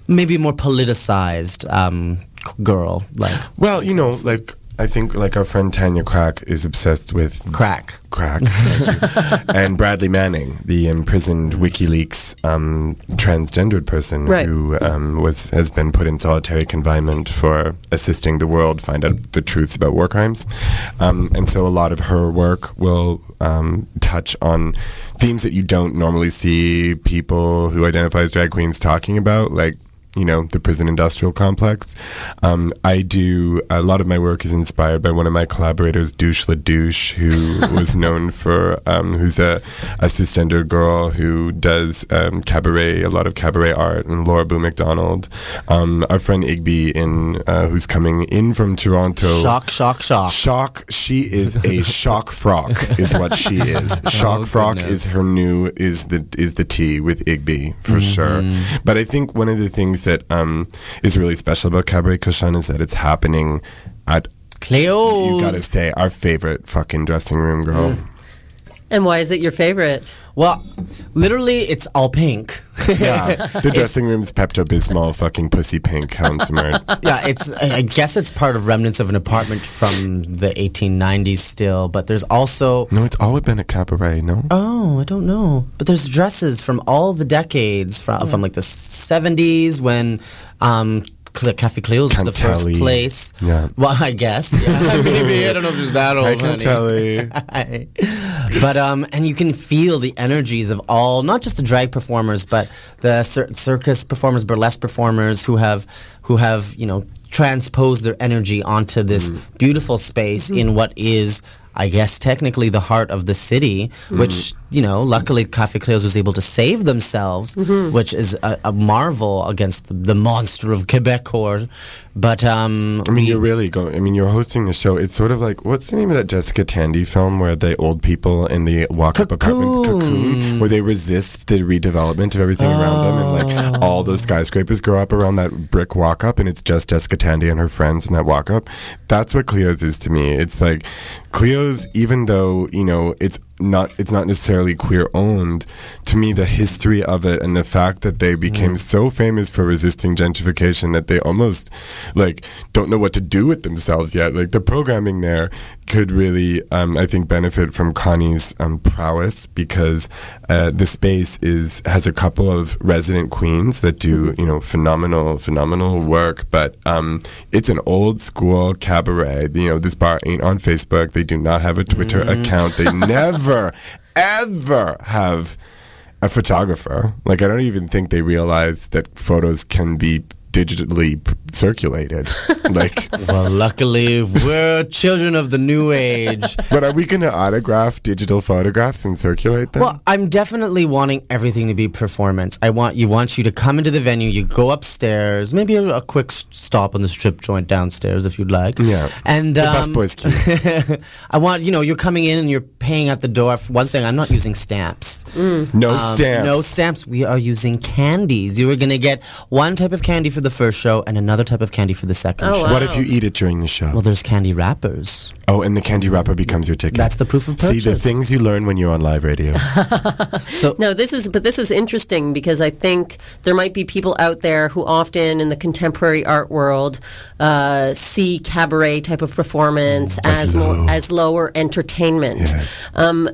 [SPEAKER 9] maybe more politicized um, girl like
[SPEAKER 8] Well, you know, like I think like our friend Tanya Crack is obsessed with
[SPEAKER 9] Crack.
[SPEAKER 8] crack, and Bradley Manning, the imprisoned WikiLeaks um, transgendered person
[SPEAKER 6] Right.
[SPEAKER 8] who um, was has been put in solitary confinement for assisting the world find out the truths about war crimes. Um, and so a lot of her work will um, touch on themes that you don't normally see people who identify as drag queens talking about, like you know, the prison industrial complex. Um, I do a lot of my work is inspired by one of my collaborators, Douche La Douche, who was known for um, who's a, a cisgender girl who does um, cabaret, a lot of cabaret art, and Laura Boo McDonald. Um, our friend Igby, in uh, who's coming in from Toronto.
[SPEAKER 9] Shock, shock, shock.
[SPEAKER 8] Shock. She is a shock frock. Is what she is. Shock
[SPEAKER 9] Oh,
[SPEAKER 8] frock
[SPEAKER 9] goodness.
[SPEAKER 8] is her new is the is the tea with Igby for sure. But I think one of the things that um, is really special about Cabaret Cushion is that it's happening at
[SPEAKER 9] Cleo.
[SPEAKER 8] you gotta say our favorite fucking dressing room girl.
[SPEAKER 6] And why is it your favorite?
[SPEAKER 9] Well, literally, it's all pink.
[SPEAKER 8] yeah, the dressing room's Pepto Bismol fucking pussy pink Helen
[SPEAKER 9] yeah, it's. I I guess it's part of remnants of an apartment from the 1890s still, but there's also.
[SPEAKER 8] No, it's always been a cabaret. No.
[SPEAKER 9] Oh, I don't know. But there's dresses from all the decades from from like the 70s when um Cl- Cafe Cleo's was the first place.
[SPEAKER 8] Yeah.
[SPEAKER 9] Well, I guess. Yeah, maybe. I don't know if there's that old.
[SPEAKER 8] I can
[SPEAKER 9] honey.
[SPEAKER 8] tell
[SPEAKER 9] but um, and you can feel the energies of all, not just the drag performers, but the cir- circus performers, burlesque performers who have, who have, you know, transposed their energy onto this mm. beautiful space mm-hmm. in what is. I guess technically the heart of the city, mm. which you know, luckily Cafe Cleo's was able to save themselves, which is a, a marvel against the, the monster of Quebec. Or, but um,
[SPEAKER 8] I mean, you're really going. I mean, you're hosting the show. It's sort of like what's the name of that Jessica Tandy film where the old people in the walk-up apartment cocoon, where they resist the redevelopment of everything around them, and like all those skyscrapers grow up around that brick walk-up, and it's just Jessica Tandy and her friends in that walk-up. That's what Cleo's is to me. It's like Cleo's, even though you know it's not it's not necessarily queer owned. To me the history of it and the fact that they mm-hmm. became so famous for resisting gentrification that they almost like don't know what to do with themselves yet. Like the programming there could really um, i think benefit from connie's um, prowess because uh, the space is has a couple of resident queens that do you know phenomenal phenomenal work. But um, it's an old school cabaret. You know this bar ain't on facebook. They do not have a twitter account. They never ever have a photographer. Like I don't even think they realize that photos can be digitally circulated. like,
[SPEAKER 9] well, luckily we're children of the new age.
[SPEAKER 8] but are we going to autograph digital photographs and circulate them?
[SPEAKER 9] Well, I'm definitely wanting everything to be performance. I want you want you to come into the venue. You go upstairs, maybe a, a quick stop on the strip joint downstairs if you'd like.
[SPEAKER 8] Yeah.
[SPEAKER 9] and
[SPEAKER 8] the
[SPEAKER 9] um,
[SPEAKER 8] busboy's cute.
[SPEAKER 9] I want you know you're coming in and you're paying at the door. For one thing, I'm not using stamps.
[SPEAKER 8] No
[SPEAKER 9] Um,
[SPEAKER 8] stamps.
[SPEAKER 9] No stamps. We are using candies. You are going to get one type of candy for the first show and another type of candy for the second
[SPEAKER 6] Oh,
[SPEAKER 9] show.
[SPEAKER 6] wow.
[SPEAKER 8] What if you eat it during the show?
[SPEAKER 9] Well, there's candy wrappers.
[SPEAKER 8] oh, and the candy wrapper becomes your ticket.
[SPEAKER 9] That's the proof of purchase.
[SPEAKER 8] See the things you learn when you're on live radio.
[SPEAKER 9] So
[SPEAKER 6] No, this is but this is interesting because I think there might be people out there who often in the contemporary art world uh, see cabaret type of performance as
[SPEAKER 8] low.
[SPEAKER 6] more as lower entertainment.
[SPEAKER 8] Yes.
[SPEAKER 6] Um,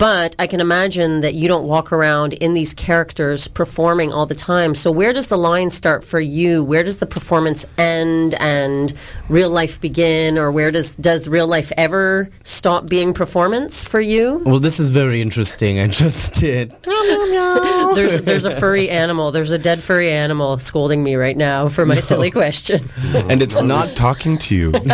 [SPEAKER 6] but I can imagine that you don't walk around in these characters performing all the time. So where does the line start for you? Where does the performance end and real life begin, or where does does real life ever stop being performance for you?
[SPEAKER 9] well, this is very interesting. I just did.
[SPEAKER 6] there's there's a furry animal. There's a dead furry animal scolding me right now for my silly question.
[SPEAKER 9] and it's
[SPEAKER 8] Not
[SPEAKER 9] not
[SPEAKER 8] talking to you.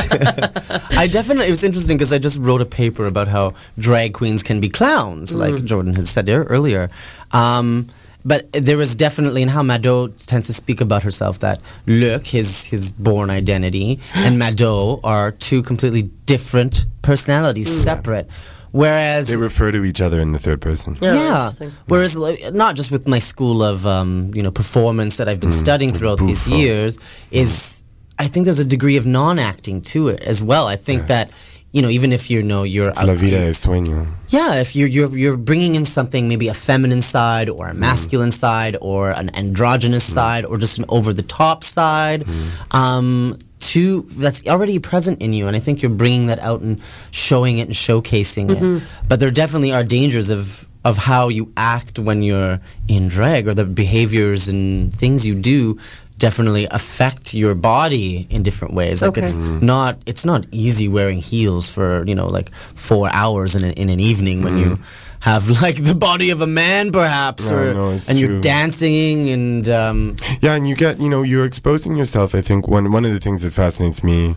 [SPEAKER 9] I definitely, it was interesting because I just wrote a paper about how drag queens can be clowns, like Jordan had said there earlier. Um, but there was definitely, in how Mado tends to speak about herself, that Luc, his, his born identity, and Mado are two completely different personalities, separate. Whereas
[SPEAKER 8] they refer to each other in the third person.
[SPEAKER 6] Yeah,
[SPEAKER 9] yeah. Whereas, like, not just with my school of, um, you know, performance that I've been studying throughout these years, is I think there's a degree of non-acting to it as well. I think that, you know, even if you know you're
[SPEAKER 8] La vida es sueño.
[SPEAKER 9] yeah, if you're you're you're bringing in something, maybe a feminine side or a mm. masculine side or an androgynous mm. side or just an over the top side, mm. um, too that's already present in you and i think you're bringing that out and showing it and showcasing it. Mm-hmm. But there definitely are dangers of of how you act when you're in drag or the behaviors and things you do definitely affect your body in different ways like
[SPEAKER 6] Okay.
[SPEAKER 9] it's not it's not easy wearing heels for you know like four hours in, a, in an evening when you have like the body of a man perhaps
[SPEAKER 8] No,
[SPEAKER 9] or
[SPEAKER 8] no,
[SPEAKER 9] and
[SPEAKER 8] true.
[SPEAKER 9] you're dancing and um
[SPEAKER 8] Yeah, and you get, you know, you're exposing yourself. I think one one of the things that fascinates me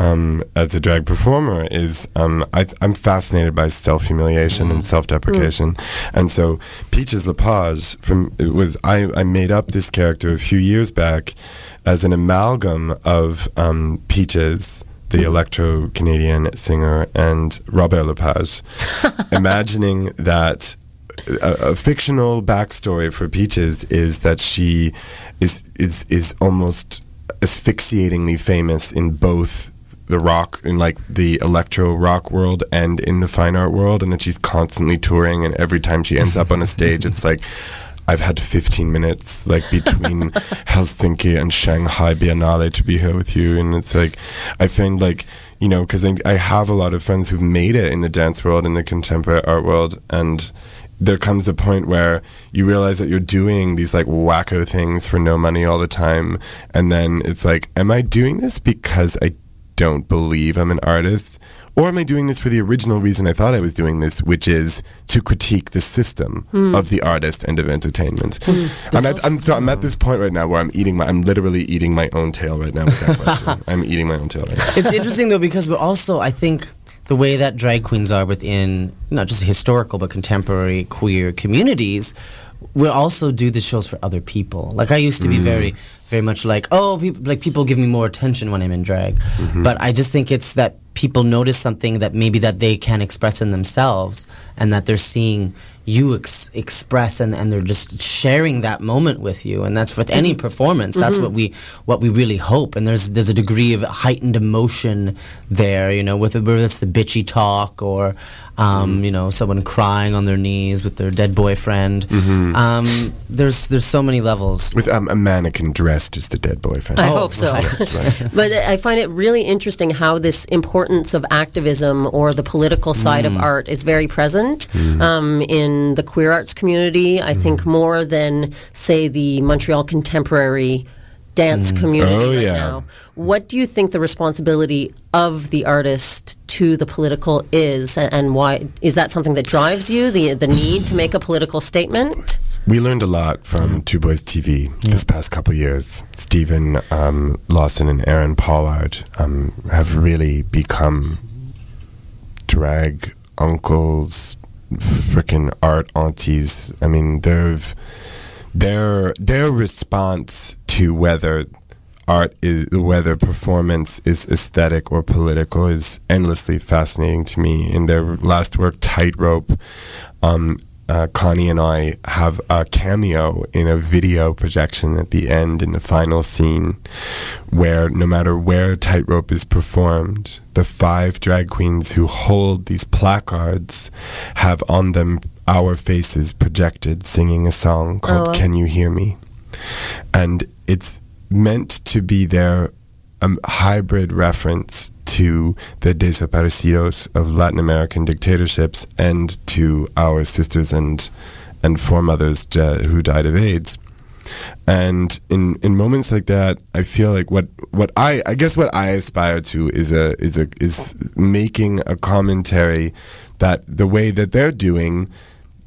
[SPEAKER 8] um, as a drag performer is um, I, I'm fascinated by self humiliation and self deprecation, and so Peaches Lepage from it was I, I made up this character a few years back as an amalgam of um, Peaches. The Electro Canadian singer and Robert Lepage, imagining that a, a fictional backstory for Peaches is that she is is is almost asphyxiatingly famous in both the rock in like the electro rock world and in the fine art world and that she's constantly touring and every time she ends up on a stage it's like I've had 15 minutes like between Helsinki and Shanghai Biennale to be here with you and it's like I find like you know because I, I have a lot of friends who've made it in the dance world in the contemporary art world and there comes a point where you realize that you're doing these like wacko things for no money all the time and then it's like am i doing this because i don't believe i'm an artist? Or am i doing this for the original reason i thought i was doing this which is to critique the system hmm. of the artist and of entertainment. Hmm. I'm, at, I'm, so I'm at this point right now where i'm eating my i'm literally eating my own tail right now with that question. I'm eating my own tail right now.
[SPEAKER 9] It's interesting though because we're also I think the way that drag queens are within not just historical but contemporary queer communities, we also do the shows for other people. Like I used to be hmm. very very much like oh people like people give me more attention when I'm in drag, mm-hmm. but I just think it's that people notice something that maybe that they can't express in themselves and that they're seeing you ex- express and, and they're just sharing that moment with you and that's with any performance. That's what we what we really hope. And there's there's a degree of heightened emotion there you know with whether it's the bitchy talk or um, you know someone crying on their knees with their dead boyfriend. Um, there's there's so many levels.
[SPEAKER 8] With um, a mannequin dressed as the dead boyfriend.
[SPEAKER 6] I
[SPEAKER 9] Oh,
[SPEAKER 6] hope so.
[SPEAKER 8] right.
[SPEAKER 6] but I find it really interesting how this importance of activism or the political side of art is very present um, in the queer arts community. I think more than, say, the Montreal contemporary dance community
[SPEAKER 8] Oh,
[SPEAKER 6] right
[SPEAKER 8] yeah.
[SPEAKER 6] now. What do you think the responsibility of the artist to the political is, and why is that something that drives you? The the need to make a political statement.
[SPEAKER 8] We learned a lot from Two Boys TV this past couple years. Stephen um, Lawson and Aaron Pollard um, have really become drag uncles, freaking art aunties. I mean, they've their their response to whether art is whether performance is aesthetic or political is endlessly fascinating to me. In their last work, Tightrope, um, uh, Connie and I have a cameo in a video projection at the end in the final scene, where no matter where Tightrope is performed, the five drag queens who hold these placards have on them our faces projected singing a song called
[SPEAKER 6] Oh.
[SPEAKER 8] Can You Hear Me? And it's meant to be their um, hybrid reference to the desaparecidos of Latin American dictatorships and to our sisters and and foremothers who died of AIDS. And in, in moments like that, I feel like what, what I I guess what I aspire to is a is a is making a commentary that the way that they're doing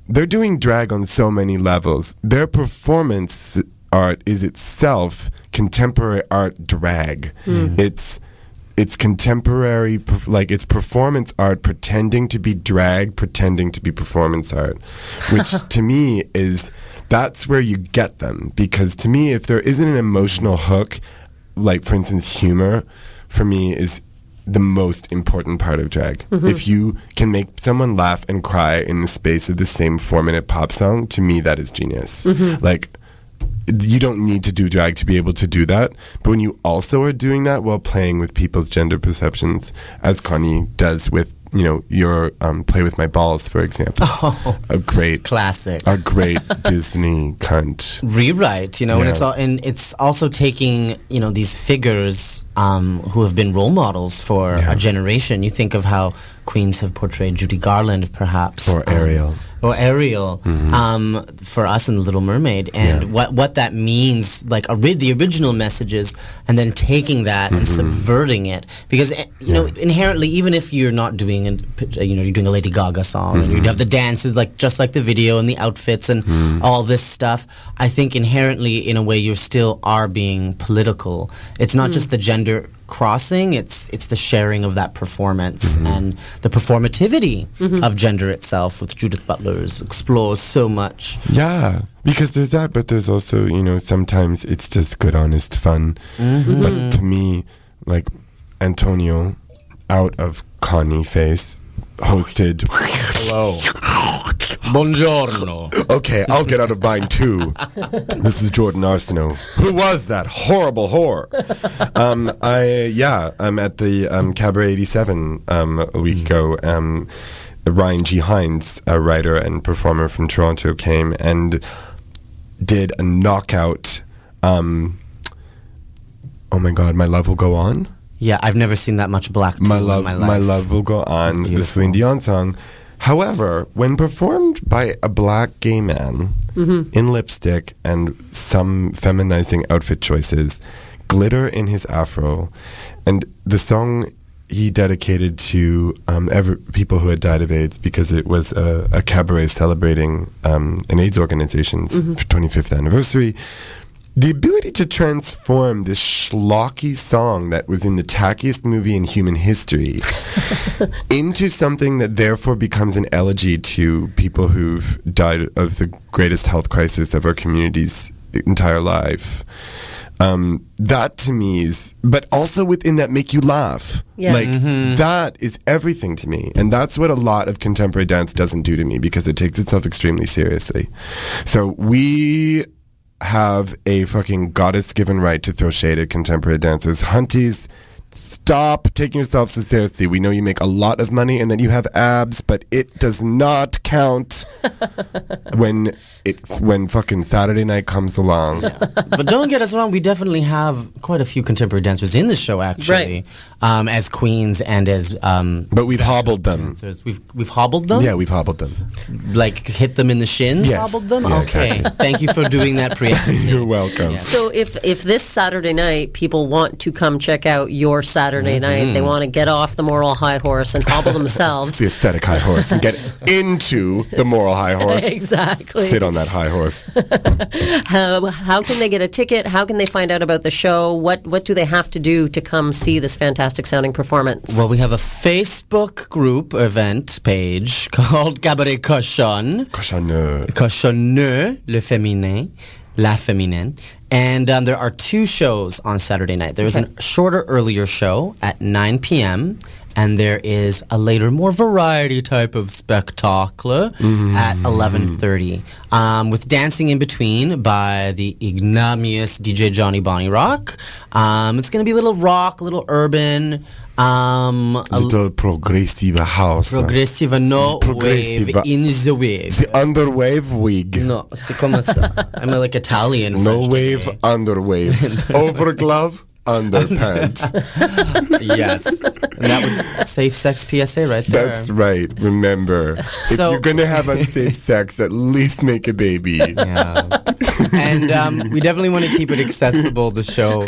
[SPEAKER 8] they're doing drag on so many levels. Their performance art is itself contemporary art drag. Hmm. It's it's contemporary like it's performance art pretending to be drag, pretending to be performance art, which to me is that's where you get them because to me if there isn't an emotional hook like for instance humor for me is the most important part of drag. Mm-hmm. If you can make someone laugh and cry in the space of the same four minute pop song, to me that is genius. Mm-hmm. Like you don't need to do drag to be able to do that. But when you also are doing that while playing with people's gender perceptions, as Connie does with you know, your um, "Play with My Balls," for example, a great
[SPEAKER 9] Classic.
[SPEAKER 8] a great Disney cunt.
[SPEAKER 9] rewrite you know and it's all and it's also taking you know these figures um, who have been role models for
[SPEAKER 8] Yeah.
[SPEAKER 9] a generation you think of how queens have portrayed judy garland perhaps
[SPEAKER 8] Or
[SPEAKER 9] um,
[SPEAKER 8] Ariel. Mm-hmm.
[SPEAKER 9] Or Ariel um, for us in The Little Mermaid, and
[SPEAKER 8] Yeah.
[SPEAKER 9] what what that means, like ori- the original messages, and then taking that and
[SPEAKER 8] Mm-hmm.
[SPEAKER 9] subverting it, because eh, you know inherently, even if you're not doing an, you know you're doing a Lady Gaga song, and
[SPEAKER 8] Mm-hmm.
[SPEAKER 9] you have the dances like just like the video and the outfits and all this stuff, I think inherently in a way you still are being political. It's not just the gender crossing it's it's the sharing of that performance and the performativity of gender itself with Judith Butler's explores so much
[SPEAKER 8] Yeah, because there's that, but there's also, you know, sometimes it's just good, honest fun.
[SPEAKER 9] Mm-hmm.
[SPEAKER 8] But to me, like Antonio, out of Connie face, hosted.
[SPEAKER 9] hello buongiorno
[SPEAKER 8] Okay, I'll get out of mine too. this is Jordan Arsenault. Who was that horrible whore? Um, I yeah, I'm at the um, Cabaret '87 um, a week ago. Um, Ryan G. Hines, a writer and performer from Toronto, came and did a knockout. Um, oh my God, my love will go on.
[SPEAKER 9] Yeah I've never seen that much black
[SPEAKER 8] My love,
[SPEAKER 9] in my
[SPEAKER 8] my, love will go on. The
[SPEAKER 9] beautiful.
[SPEAKER 8] Celine Dion song. However, when performed by a black gay man in lipstick and some feminizing outfit choices, glitter in his afro, and the song he dedicated to um, ever, people who had died of AIDS because it was a, a cabaret celebrating um, an AIDS organization's 25th anniversary. The ability to transform this schlocky song that was in the tackiest movie in human history into something that therefore becomes an elegy to people who've died of the greatest health crisis of our community's entire life. Um, that to me is, but also within that make you laugh.
[SPEAKER 6] Yeah.
[SPEAKER 8] Like that is everything to me. And that's what a lot of contemporary dance doesn't do to me because it takes itself extremely seriously. So we have a fucking goddess given right to throw shade at contemporary dancers. Hunties, stop taking yourself so seriously. We know you make a lot of money and that you have abs, but it does not count when it's when fucking Saturday night comes along.
[SPEAKER 9] but don't get us wrong we definitely have quite a few contemporary dancers in the show actually um, as queens and as um,
[SPEAKER 8] But we've hobbled them.
[SPEAKER 9] dancers we've we've hobbled them
[SPEAKER 8] Yeah, we've hobbled them.
[SPEAKER 9] like hit them in the shins
[SPEAKER 8] Yes.
[SPEAKER 9] hobbled them
[SPEAKER 8] Yeah,
[SPEAKER 9] okay
[SPEAKER 8] exactly.
[SPEAKER 9] thank you for doing that preemptively
[SPEAKER 8] You're welcome.
[SPEAKER 6] So if if this Saturday night people want to come check out your Saturday night, they want to get off the moral high horse and hobble themselves.
[SPEAKER 8] the aesthetic high horse and get into the moral high horse.
[SPEAKER 6] exactly.
[SPEAKER 8] Sit on that high horse.
[SPEAKER 6] How, how can they get a ticket? How can they find out about the show? What what do they have to do to come see this fantastic sounding performance?
[SPEAKER 9] Well, we have a Facebook group event page called Cabaret Cochon.
[SPEAKER 8] Cochonneux.
[SPEAKER 9] Cochonneux, le féminin, la féminine. And um, there are two shows on Saturday night. There's a shorter, earlier show at 9 p.m., and there is a later, more variety type of spectacle at 11.30 um, with dancing in between by the ignominious DJ Johnny Bonnie Rock. Um, it's going to be a little rock, a little urban, um, a
[SPEAKER 8] Little progressive house.
[SPEAKER 9] progressive, no
[SPEAKER 8] Progressive.
[SPEAKER 9] wave in the wave.
[SPEAKER 8] the underwave wig.
[SPEAKER 9] No, ça. I'm like Italian.
[SPEAKER 8] No
[SPEAKER 9] French
[SPEAKER 8] wave,
[SPEAKER 9] today.
[SPEAKER 8] underwave. Overglove, underpants.
[SPEAKER 9] yes. And that was safe sex PSA right there.
[SPEAKER 8] That's right. Remember, if
[SPEAKER 9] So-
[SPEAKER 8] you're gonna have unsafe sex, at least make a baby.
[SPEAKER 9] Yeah. and um, we definitely want to keep it accessible, the show.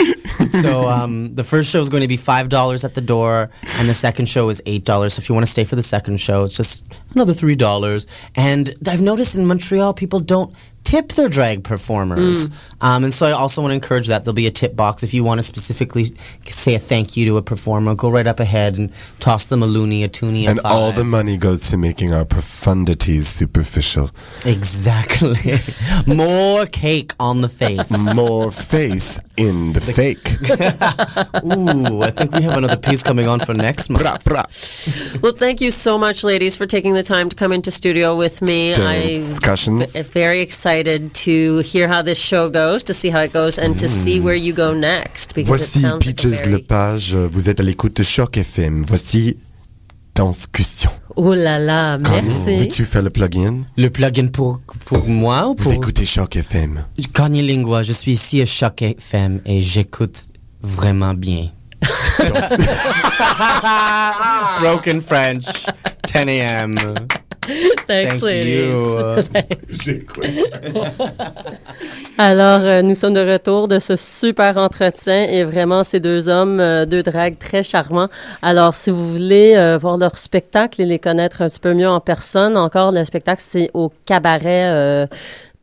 [SPEAKER 9] So um, the first show is going to be $5 at the door, and the second show is $8. So if you want to stay for the second show, it's just another $3. And I've noticed in Montreal, people don't tip their drag performers. Um, and so I also want to encourage that. There'll be a tip box. If you want to specifically say a thank you to a performer, go right up ahead and toss them a loony, a toonie, a
[SPEAKER 8] And all the money goes to making our profundities superficial.
[SPEAKER 9] Exactly. More cake on the face.
[SPEAKER 8] More face in the fake.
[SPEAKER 9] Ooh, I think we have another piece coming on for next month.
[SPEAKER 8] Bra, bra.
[SPEAKER 6] Well, thank you so much, ladies, for taking the time to come into studio with me. I'm v- very excited to hear how this show goes, to see how it goes, and to see where you go next. Because it
[SPEAKER 8] Voici
[SPEAKER 6] sounds like a
[SPEAKER 8] Peaches
[SPEAKER 6] very-
[SPEAKER 8] Lepage. Vous êtes à l'écoute de Choc FM. Voici Danscussion.
[SPEAKER 6] Oh là là, merci.
[SPEAKER 8] Veux-tu faire le plugin?
[SPEAKER 9] Le plugin pour, pour moi ou
[SPEAKER 8] Vous
[SPEAKER 9] pour...
[SPEAKER 8] écoutez Choc FM.
[SPEAKER 9] Connie Lingua, je suis ici à Choc FM et j'écoute vraiment bien. Broken French, 10 a.m.
[SPEAKER 6] Thanks,
[SPEAKER 9] Thank
[SPEAKER 6] ladies.
[SPEAKER 9] you.
[SPEAKER 8] J'écoute.
[SPEAKER 6] Alors, euh, nous sommes de retour de ce super entretien et vraiment, ces deux hommes, euh, deux dragues très charmants. Alors, si vous voulez euh, voir leur spectacle et les connaître un petit peu mieux en personne, encore, le spectacle, c'est au cabaret euh,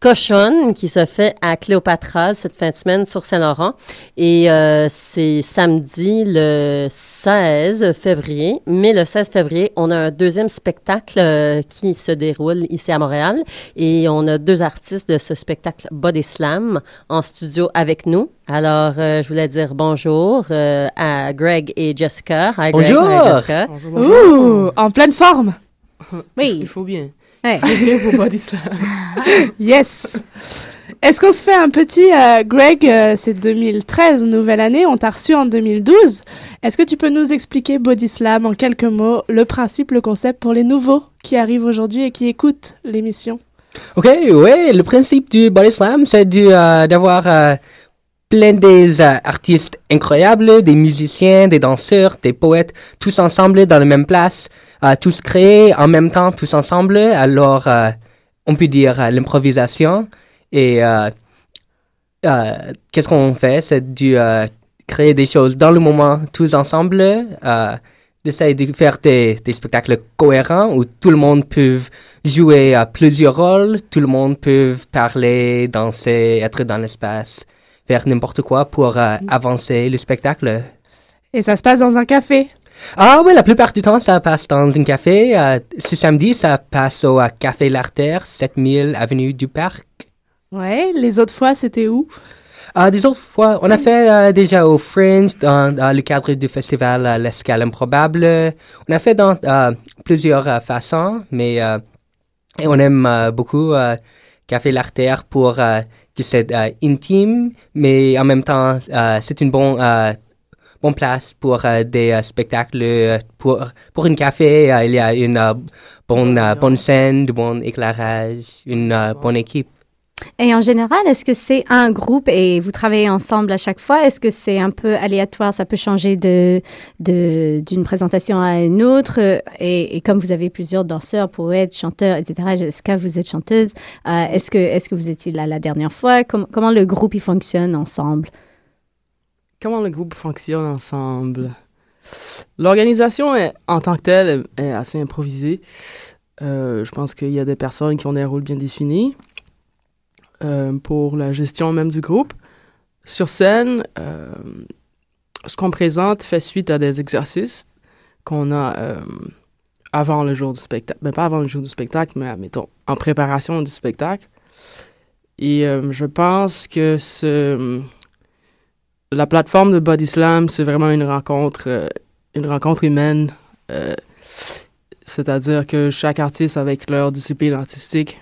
[SPEAKER 6] Cochonne qui se fait à Cléopatra cette fin de semaine sur Saint-Laurent. Et euh, c'est samedi le 16 février. Mais le 16 février, on a un deuxième spectacle euh, qui se déroule ici à Montréal. Et on a deux artistes de ce spectacle Body Slam en studio avec nous. Alors, euh, je voulais dire bonjour euh, à Greg et Jessica. Hi, Greg.
[SPEAKER 10] Bonjour.
[SPEAKER 6] Hi, Jessica.
[SPEAKER 4] Ouh, en pleine forme.
[SPEAKER 2] Oui.
[SPEAKER 10] Il faut bien.
[SPEAKER 2] Ouais.
[SPEAKER 10] Pour body slam.
[SPEAKER 4] Yes. Est-ce qu'on se fait un petit euh, Greg, euh, c'est 2013, nouvelle année, on t'a reçu en 2012. Est-ce que tu peux nous expliquer Body Slam en quelques mots, le principe, le concept pour les nouveaux qui arrivent aujourd'hui et qui écoutent l'émission?
[SPEAKER 10] Ok, oui, le principe du body slam, c'est euh, d'avoir euh, plein des euh, artistes incroyables, des musiciens, des danseurs, des poètes, tous ensemble dans la même place, euh, tous créés en même temps, tous ensemble. Alors, euh, on peut dire euh, l'improvisation. Et euh, euh, qu'est-ce qu'on fait? C'est euh, créer des choses dans le moment, tous ensemble. Euh, d'essayer de faire des, des spectacles cohérents où tout le monde peut jouer à plusieurs rôles, tout le monde peut parler, danser, être dans l'espace, faire n'importe quoi pour euh, avancer le spectacle.
[SPEAKER 4] Et ça se passe dans un café.
[SPEAKER 10] Ah oui, la plupart du temps, ça passe dans un café. Euh, ce samedi, ça passe au euh, Café L'Artère, 7000 Avenue du Parc.
[SPEAKER 4] Ouais, les autres fois, c'était où?
[SPEAKER 10] Euh, des autres fois, on a fait euh, déjà au Fringe dans, dans le cadre du festival L'Escale Improbable. On a fait dans plusieurs façons, mais et on aime beaucoup Café L'Artère pour que c'est intime, mais en même temps, c'est une bonne bonne place pour euh, des euh, spectacles. euh, pour, pour un café, euh, il y a une euh, bonne, euh, bonne scène, de bon éclairage, une euh, bonne équipe.
[SPEAKER 2] Et en général, est-ce que c'est un groupe et vous travaillez ensemble à chaque fois? Est-ce que c'est un peu aléatoire? Ça peut changer de, de, d'une présentation à une autre. Et, et comme vous avez plusieurs danseurs, poètes, chanteurs, etc., Jessica, vous êtes chanteuse. euh, est-ce que, est-ce que vous étiez là la dernière fois? Com- comment le groupe, il fonctionne ensemble?
[SPEAKER 10] Comment le groupe fonctionne ensemble? L'organisation en tant que telle est, assez improvisée. Euh, je pense qu'il y a des personnes qui ont des rôles bien définis euh, pour la gestion même du groupe. Sur scène, euh, ce qu'on présente fait suite à des exercices qu'on a avant le jour du spectacle. Ben, pas avant le jour du spectacle, mais en préparation du spectacle. Et je pense que ce, la plateforme de Body Slam, c'est vraiment une rencontre, euh, une rencontre humaine. euh, C'est-à-dire que chaque artiste, avec leur discipline artistique,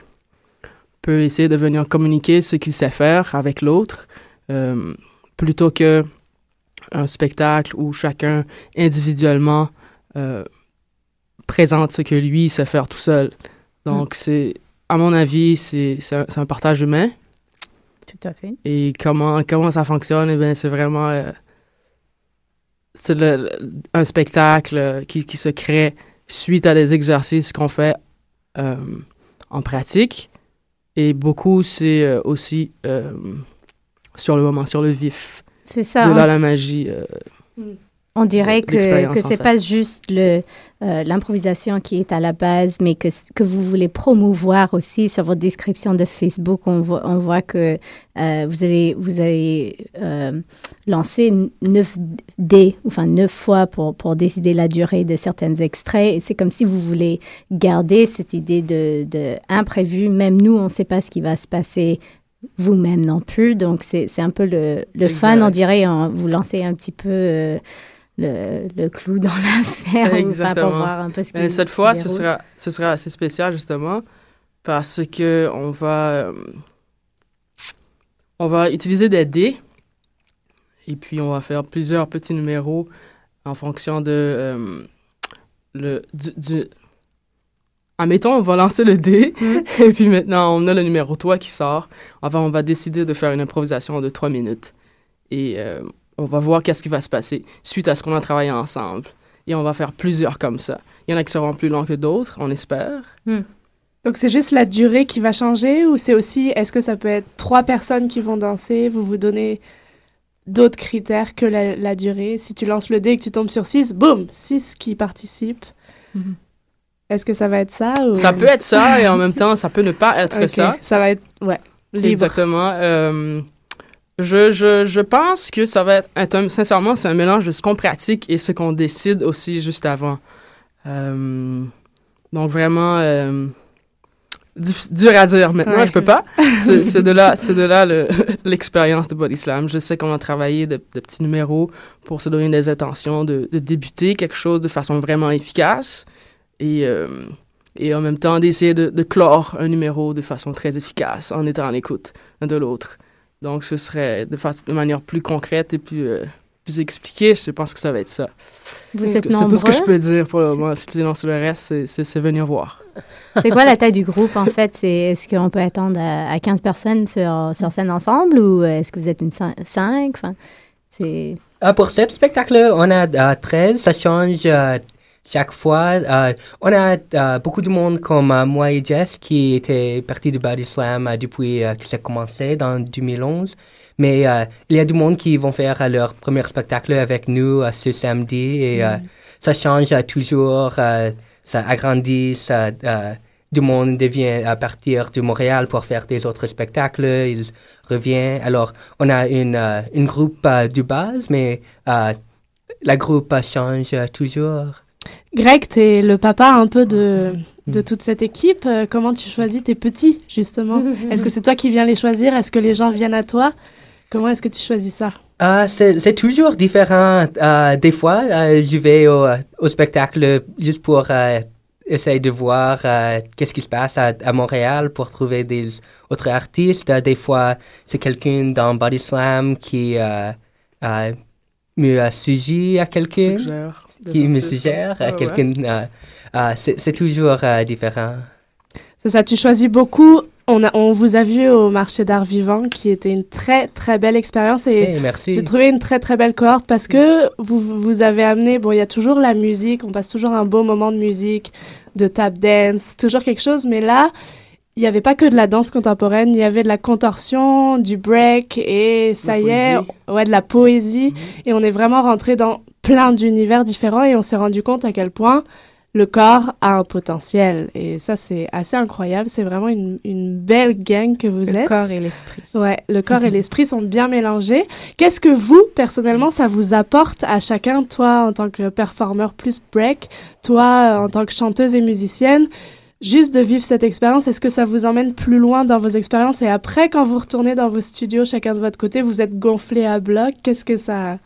[SPEAKER 10] peut essayer de venir communiquer ce qu'il sait faire avec l'autre, euh, plutôt que un spectacle où chacun individuellement présente ce que lui sait faire tout seul. Donc, c'est, à mon avis, c'est, c'est un- c'est un partage humain.
[SPEAKER 2] Tout à fait.
[SPEAKER 10] Et comment, comment ça fonctionne, eh bien, c'est vraiment euh, c'est le- le- un spectacle euh, qui, qui se crée suite à des exercices qu'on fait euh, en pratique. Et beaucoup, c'est euh, aussi euh, sur le moment, sur le vif.
[SPEAKER 2] C'est ça.
[SPEAKER 10] de
[SPEAKER 2] on-
[SPEAKER 10] là la magie. euh,
[SPEAKER 2] On dirait que,
[SPEAKER 10] en
[SPEAKER 2] c'est
[SPEAKER 10] fait.
[SPEAKER 2] pas juste le euh, l'improvisation qui est à la base, mais que, que vous voulez promouvoir aussi sur votre description de Facebook. On voit, on voit que euh, vous avez, vous avez euh, lancé 9 dés, enfin 9 fois pour, pour décider la durée de certains extraits. C'est comme si vous voulez garder cette idée de, de imprévu. Même nous, on ne sait pas ce qui va se passer vous-même non plus. Donc, c'est un peu le, le fun, on dirait. hein, vous lancez un petit peu euh, le, le clou dans l'affaire enfin, pour
[SPEAKER 10] Exactement.
[SPEAKER 2] voir un peu ce qui
[SPEAKER 10] cette fois, ce sera, ce sera assez spécial, justement, parce que on va, euh, on va utiliser des dés, et puis on va faire plusieurs petits numéros en fonction de, euh, le, du, du- Admettons, on va lancer le dé, et puis maintenant, on a le numéro 3 qui sort. Enfin, on va décider de faire une improvisation de 3 minutes. Et euh, on va voir qu'est-ce qui va se passer suite à ce qu'on a travaillé ensemble. Et on va faire plusieurs comme ça. Il y en a qui seront plus longs que d'autres, on espère.
[SPEAKER 4] Donc c'est juste la durée qui va changer ou c'est aussi, est-ce que ça peut être trois personnes qui vont danser, vous vous donnez d'autres critères que la, la durée? Si tu lances le dé et que tu tombes sur 6, boum, 6 qui participent.
[SPEAKER 3] Mhm.
[SPEAKER 4] Est-ce que ça va être ça ou...
[SPEAKER 10] Ça peut être ça, et en même temps, ça peut ne pas être ça.
[SPEAKER 4] Ça va être, ouais, libre.
[SPEAKER 10] Exactement. Euh, je, je, je pense que ça va être, un- sincèrement, c'est un mélange de ce qu'on pratique et ce qu'on décide aussi juste avant. Euh, donc vraiment, euh, dur à dire maintenant,
[SPEAKER 4] Ouais.
[SPEAKER 10] je peux pas. C'est de là, c'est de là le- l'expérience de Body Slam. Je sais qu'on a travaillé de, de petits numéros pour se donner des intentions de, de débuter quelque chose de façon vraiment efficace et euh, et en même temps d'essayer de, de clore un numéro de façon très efficace en étant à l'écoute de l'autre. Donc ce serait de, fa- de manière plus concrète et plus, euh, plus expliquée, je pense que ça va être ça.
[SPEAKER 2] Vous
[SPEAKER 10] C'est
[SPEAKER 2] êtes
[SPEAKER 10] c'est tout ce que je peux dire pour le moment. Sinon, sur le reste, c'est- venir voir.
[SPEAKER 2] C'est quoi la taille du groupe, en fait? C'est, est-ce qu'on peut attendre à, à 15 personnes sur, sur scène ensemble ou est-ce que vous êtes une 5? Enfin, c'est...
[SPEAKER 11] Euh, pour ce spectacle, on a euh, 13. Ça change euh, chaque fois. Euh, on a euh, beaucoup de monde comme euh, moi et Jess qui étaient partis du Body Slam euh, depuis euh, que ça a commencé dans 2011. Mais euh, il y a du monde qui vont faire leur premier spectacle avec nous euh, ce samedi et euh, ça change toujours, euh, ça agrandit, ça, euh, du monde devient à partir de Montréal pour faire des autres spectacles, il revient. Alors, on a une, euh, une groupe euh, de base, mais euh, la groupe euh, change toujours.
[SPEAKER 4] Greg, tu es le papa un peu de, de toute cette équipe. Euh, Comment tu choisis tes petits, justement Est-ce que c'est toi qui viens les choisir Est-ce que les gens viennent à toi Comment est-ce que tu choisis ça
[SPEAKER 11] Euh, c'est c'est toujours différent. Euh, des fois, euh, je vais au, au spectacle juste pour euh, essayer de voir euh, qu'est-ce qui se passe à, à Montréal pour trouver des autres artistes. Des fois, c'est quelqu'un dans Body Slam qui euh, euh, me suggère à quelqu'un,
[SPEAKER 10] Suggère
[SPEAKER 11] qui me
[SPEAKER 10] artistes.
[SPEAKER 11] suggère
[SPEAKER 10] ouais.
[SPEAKER 11] quelqu'un. euh, euh, c'est toujours euh, différent.
[SPEAKER 4] C'est ça, tu choisis beaucoup. On, a, on vous a vu au marché d'art vivant, qui était une très, très belle expérience. Et
[SPEAKER 11] Hey, merci.
[SPEAKER 4] j'ai trouvé une très, très belle cohorte parce que vous, vous avez amené, bon, il y a toujours la musique, on passe toujours un beau moment de musique, de tap dance, toujours quelque chose. Mais là, il n'y avait pas que de la danse contemporaine, il y avait de la contorsion, du break, et ça y est, ouais, de la poésie. Et on est vraiment rentré dans plein d'univers différents et on s'est rendu compte à quel point le corps a un potentiel. Et ça, c'est assez incroyable. C'est vraiment une, une belle gang que vous
[SPEAKER 3] Le
[SPEAKER 4] êtes.
[SPEAKER 3] corps et l'esprit.
[SPEAKER 4] Ouais, le corps et l'esprit sont bien mélangés. Qu'est-ce que vous, personnellement, ça vous apporte à chacun, toi en tant que performeur plus break, toi en tant que chanteuse et musicienne, juste de vivre cette expérience, est-ce que ça vous emmène plus loin dans vos expériences et après, quand vous retournez dans vos studios, chacun de votre côté, vous êtes gonflé à bloc, qu'est-ce que ça,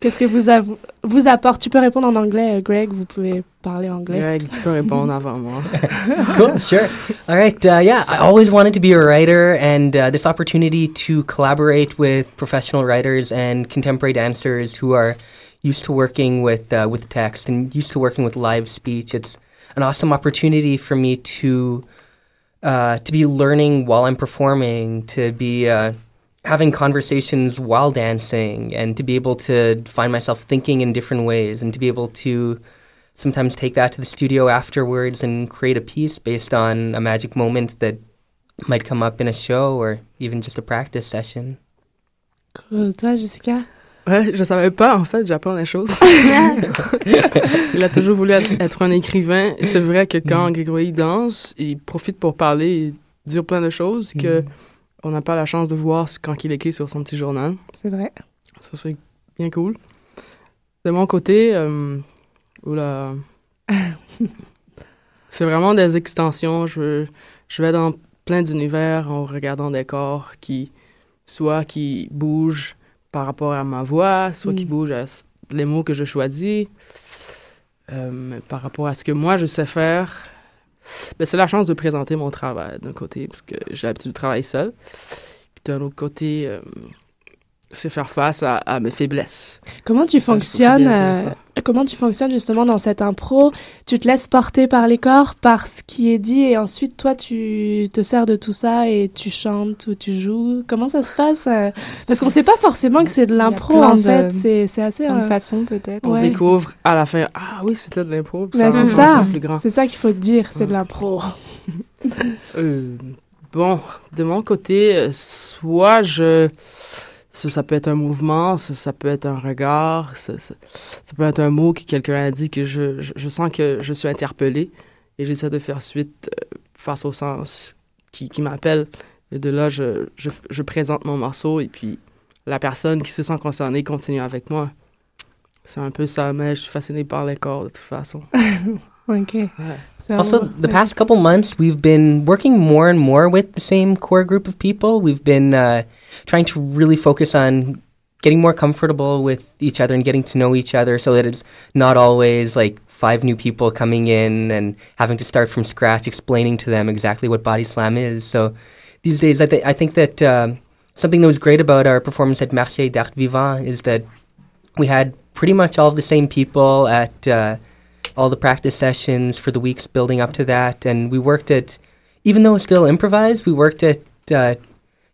[SPEAKER 4] qu'est-ce que vous, a- vous apporte? Tu peux répondre en anglais, euh, Greg, vous pouvez parler anglais.
[SPEAKER 10] Greg, tu peux répondre avant moi.
[SPEAKER 11] cool, sure. All right. Uh, yeah, I always wanted to be a writer, and uh, this opportunity to collaborate with professional writers and contemporary dancers who are used to working with uh, with text and used to working with live speech. It's an awesome opportunity for me to uh, to be learning while I'm performing, to be uh, having conversations while dancing, and to be able to find myself thinking in different ways, and to be able to sometimes take that to the studio afterwards and create a piece based on a magic moment that might come up in a show or even just a practice session.
[SPEAKER 4] Cool. Toi, Jessica
[SPEAKER 10] Ouais, je savais pas, en fait, j'apprends des choses. il a toujours voulu être, être un écrivain. C'est vrai que quand Grégory danse, il profite pour parler et dire plein de choses que on n'a pas la chance de voir quand il écrit sur son petit journal.
[SPEAKER 4] C'est vrai.
[SPEAKER 10] Ça serait bien cool. De mon côté, euh, oula, c'est vraiment des extensions. Je, je vais dans plein d'univers en regardant des corps qui, soit qui bougent par rapport à ma voix, soit qui
[SPEAKER 4] Mm.
[SPEAKER 10] bougent à les mots que je choisis, euh, par rapport à ce que moi je sais faire. Ben, c'est la chance de présenter mon travail d'un côté, parce que j'ai l'habitude de travailler seul. Puis d'un autre côté, euh, c'est faire face à, à mes faiblesses.
[SPEAKER 4] Comment tu
[SPEAKER 10] Ça,
[SPEAKER 4] fonctionnes euh. Comment tu fonctionnes justement dans cette impro? Tu te laisses porter par les corps, par ce qui est dit, et ensuite toi tu te sers de tout ça et tu chantes ou tu joues? Comment ça se passe euh? Parce qu'on sait pas forcément que c'est de l'impro en
[SPEAKER 3] de-
[SPEAKER 4] fait. C'est c'est assez.
[SPEAKER 3] De
[SPEAKER 4] euh,
[SPEAKER 3] façons peut-être.
[SPEAKER 10] On
[SPEAKER 4] Ouais.
[SPEAKER 10] découvre à la fin, ah oui, c'était de l'impro. ça
[SPEAKER 4] c'est ça,
[SPEAKER 10] encore plus grand.
[SPEAKER 4] c'est ça qu'il faut te dire, c'est de l'impro.
[SPEAKER 10] Euh, bon, de mon côté, soit je. Ça, ça peut être un mouvement, ça, ça peut être un regard, ça, ça- ça peut être un mot que quelqu'un a dit que je, je, je sens que je suis interpellé et j'essaie de faire suite euh, face au sens qui, qui m'appelle. Et de là, je, je, je présente mon morceau et puis la personne qui se sent concernée continue avec moi. C'est un peu ça, mais je suis fasciné par les corps de toute façon.
[SPEAKER 4] ok.
[SPEAKER 11] Also, the past couple months, we've been working more and more with the same core group of people. We've been uh, trying to really focus on getting more comfortable with each other and getting to know each other so that it's not always like five new people coming in and having to start from scratch explaining to them exactly what body slam is. So these days, I, th- I think that um something that was great about our performance at Marché d'Art Vivant is that we had pretty much all the same people at uh, all the practice sessions for the weeks building up to that. And we worked at, even though it's still improvised, we worked at uh,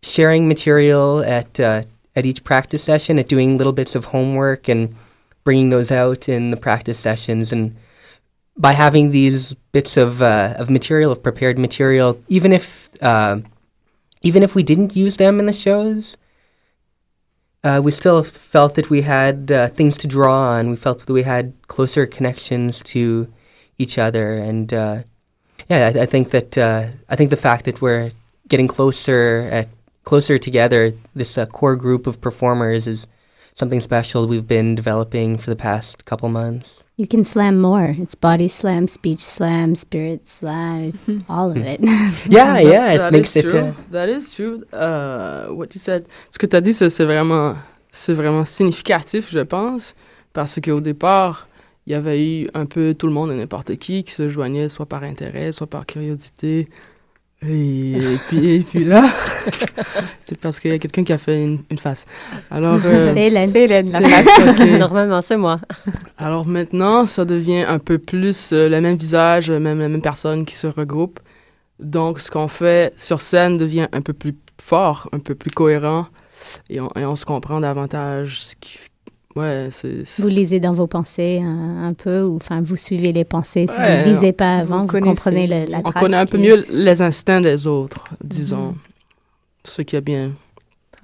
[SPEAKER 11] sharing material at uh, at each practice session, at doing little bits of homework and bringing those out in the practice sessions. And by having these bits of uh, of material, of prepared material, even if uh, even if we didn't use them in the shows, uh, we still felt that we had uh, things to draw on. We felt that we had closer connections to each other, and uh, yeah, I, I think that uh, I think the fact that we're getting closer at closer together, this uh, core group of performers, is something special we've been developing for the past couple months.
[SPEAKER 2] You can slam more. It's body slam, speech slam, spirit slam, all of it.
[SPEAKER 11] Yeah,
[SPEAKER 10] That-
[SPEAKER 11] yeah, it makes
[SPEAKER 10] is
[SPEAKER 11] it.
[SPEAKER 10] True.
[SPEAKER 11] Uh,
[SPEAKER 10] That is true. Uh, what you said. Ce que tu as dit, ça, c'est vraiment, c'est vraiment significatif, je pense, parce qu'au départ, il y avait eu un peu tout le monde et n'importe qui qui se joignait soit par intérêt, soit par curiosité. Et, et puis, et puis là, c'est parce qu'il y a quelqu'un qui a fait une, une face. Alors, euh,
[SPEAKER 2] C'est Hélène.
[SPEAKER 3] C'est Hélène, la
[SPEAKER 10] c'est-
[SPEAKER 3] face.
[SPEAKER 10] ok.
[SPEAKER 6] Normalement, c'est moi.
[SPEAKER 10] Alors maintenant, ça devient un peu plus euh, le même visage, même la même personne qui se regroupe. Donc, ce qu'on fait sur scène devient un peu plus fort, un peu plus cohérent, et on, et on se comprend davantage. Ce qui, ouais, c'est. c'est-
[SPEAKER 2] Vous lisez dans vos pensées un, un peu, ou enfin vous suivez les pensées. Si
[SPEAKER 10] Ouais,
[SPEAKER 2] vous ne lisez pas avant, vous, comprenez le- la
[SPEAKER 10] on
[SPEAKER 2] trace.
[SPEAKER 10] connaît un peu mieux les instincts des autres, disons. Ce qui est bien.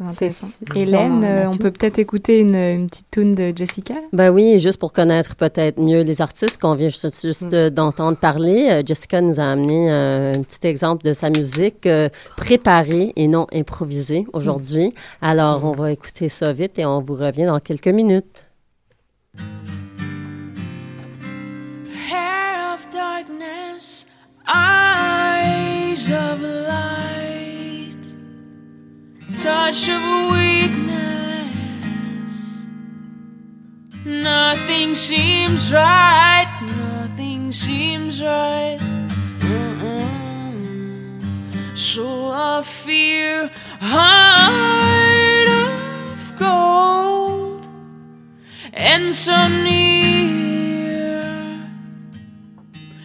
[SPEAKER 3] Très intéressant.
[SPEAKER 2] C'est-
[SPEAKER 3] Hélène,
[SPEAKER 2] un
[SPEAKER 3] euh, on peut peut-être écouter une, une petite tune de Jessica?
[SPEAKER 6] Ben oui, juste pour connaître peut-être mieux les artistes qu'on vient juste, juste, euh, d'entendre parler, euh, Jessica nous a amené un petit exemple de sa musique euh, préparée et non improvisée aujourd'hui. Alors, on va écouter ça vite et on vous revient dans quelques minutes.
[SPEAKER 12] hair of darkness, eyes of light, touch of weakness. Nothing seems right, nothing seems right. Mm-mm. Soul of fear, heart of gold, and so near.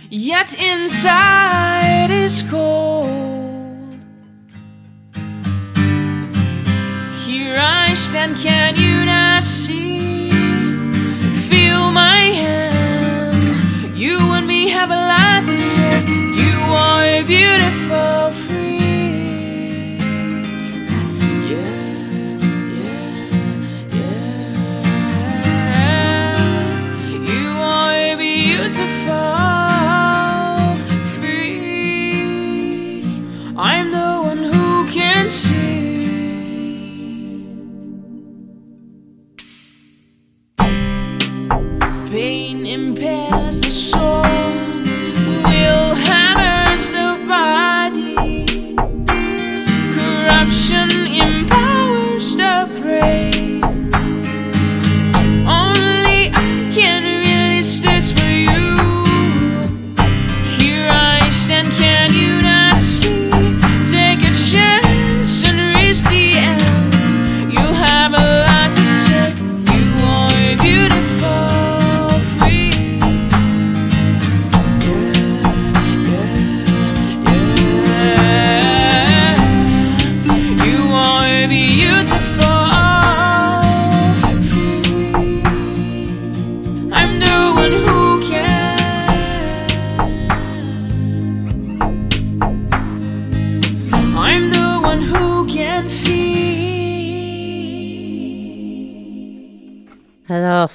[SPEAKER 12] Yet inside is cold. I stand, can you not see? Feel my hand. You and me have a lot to say. You are beautiful,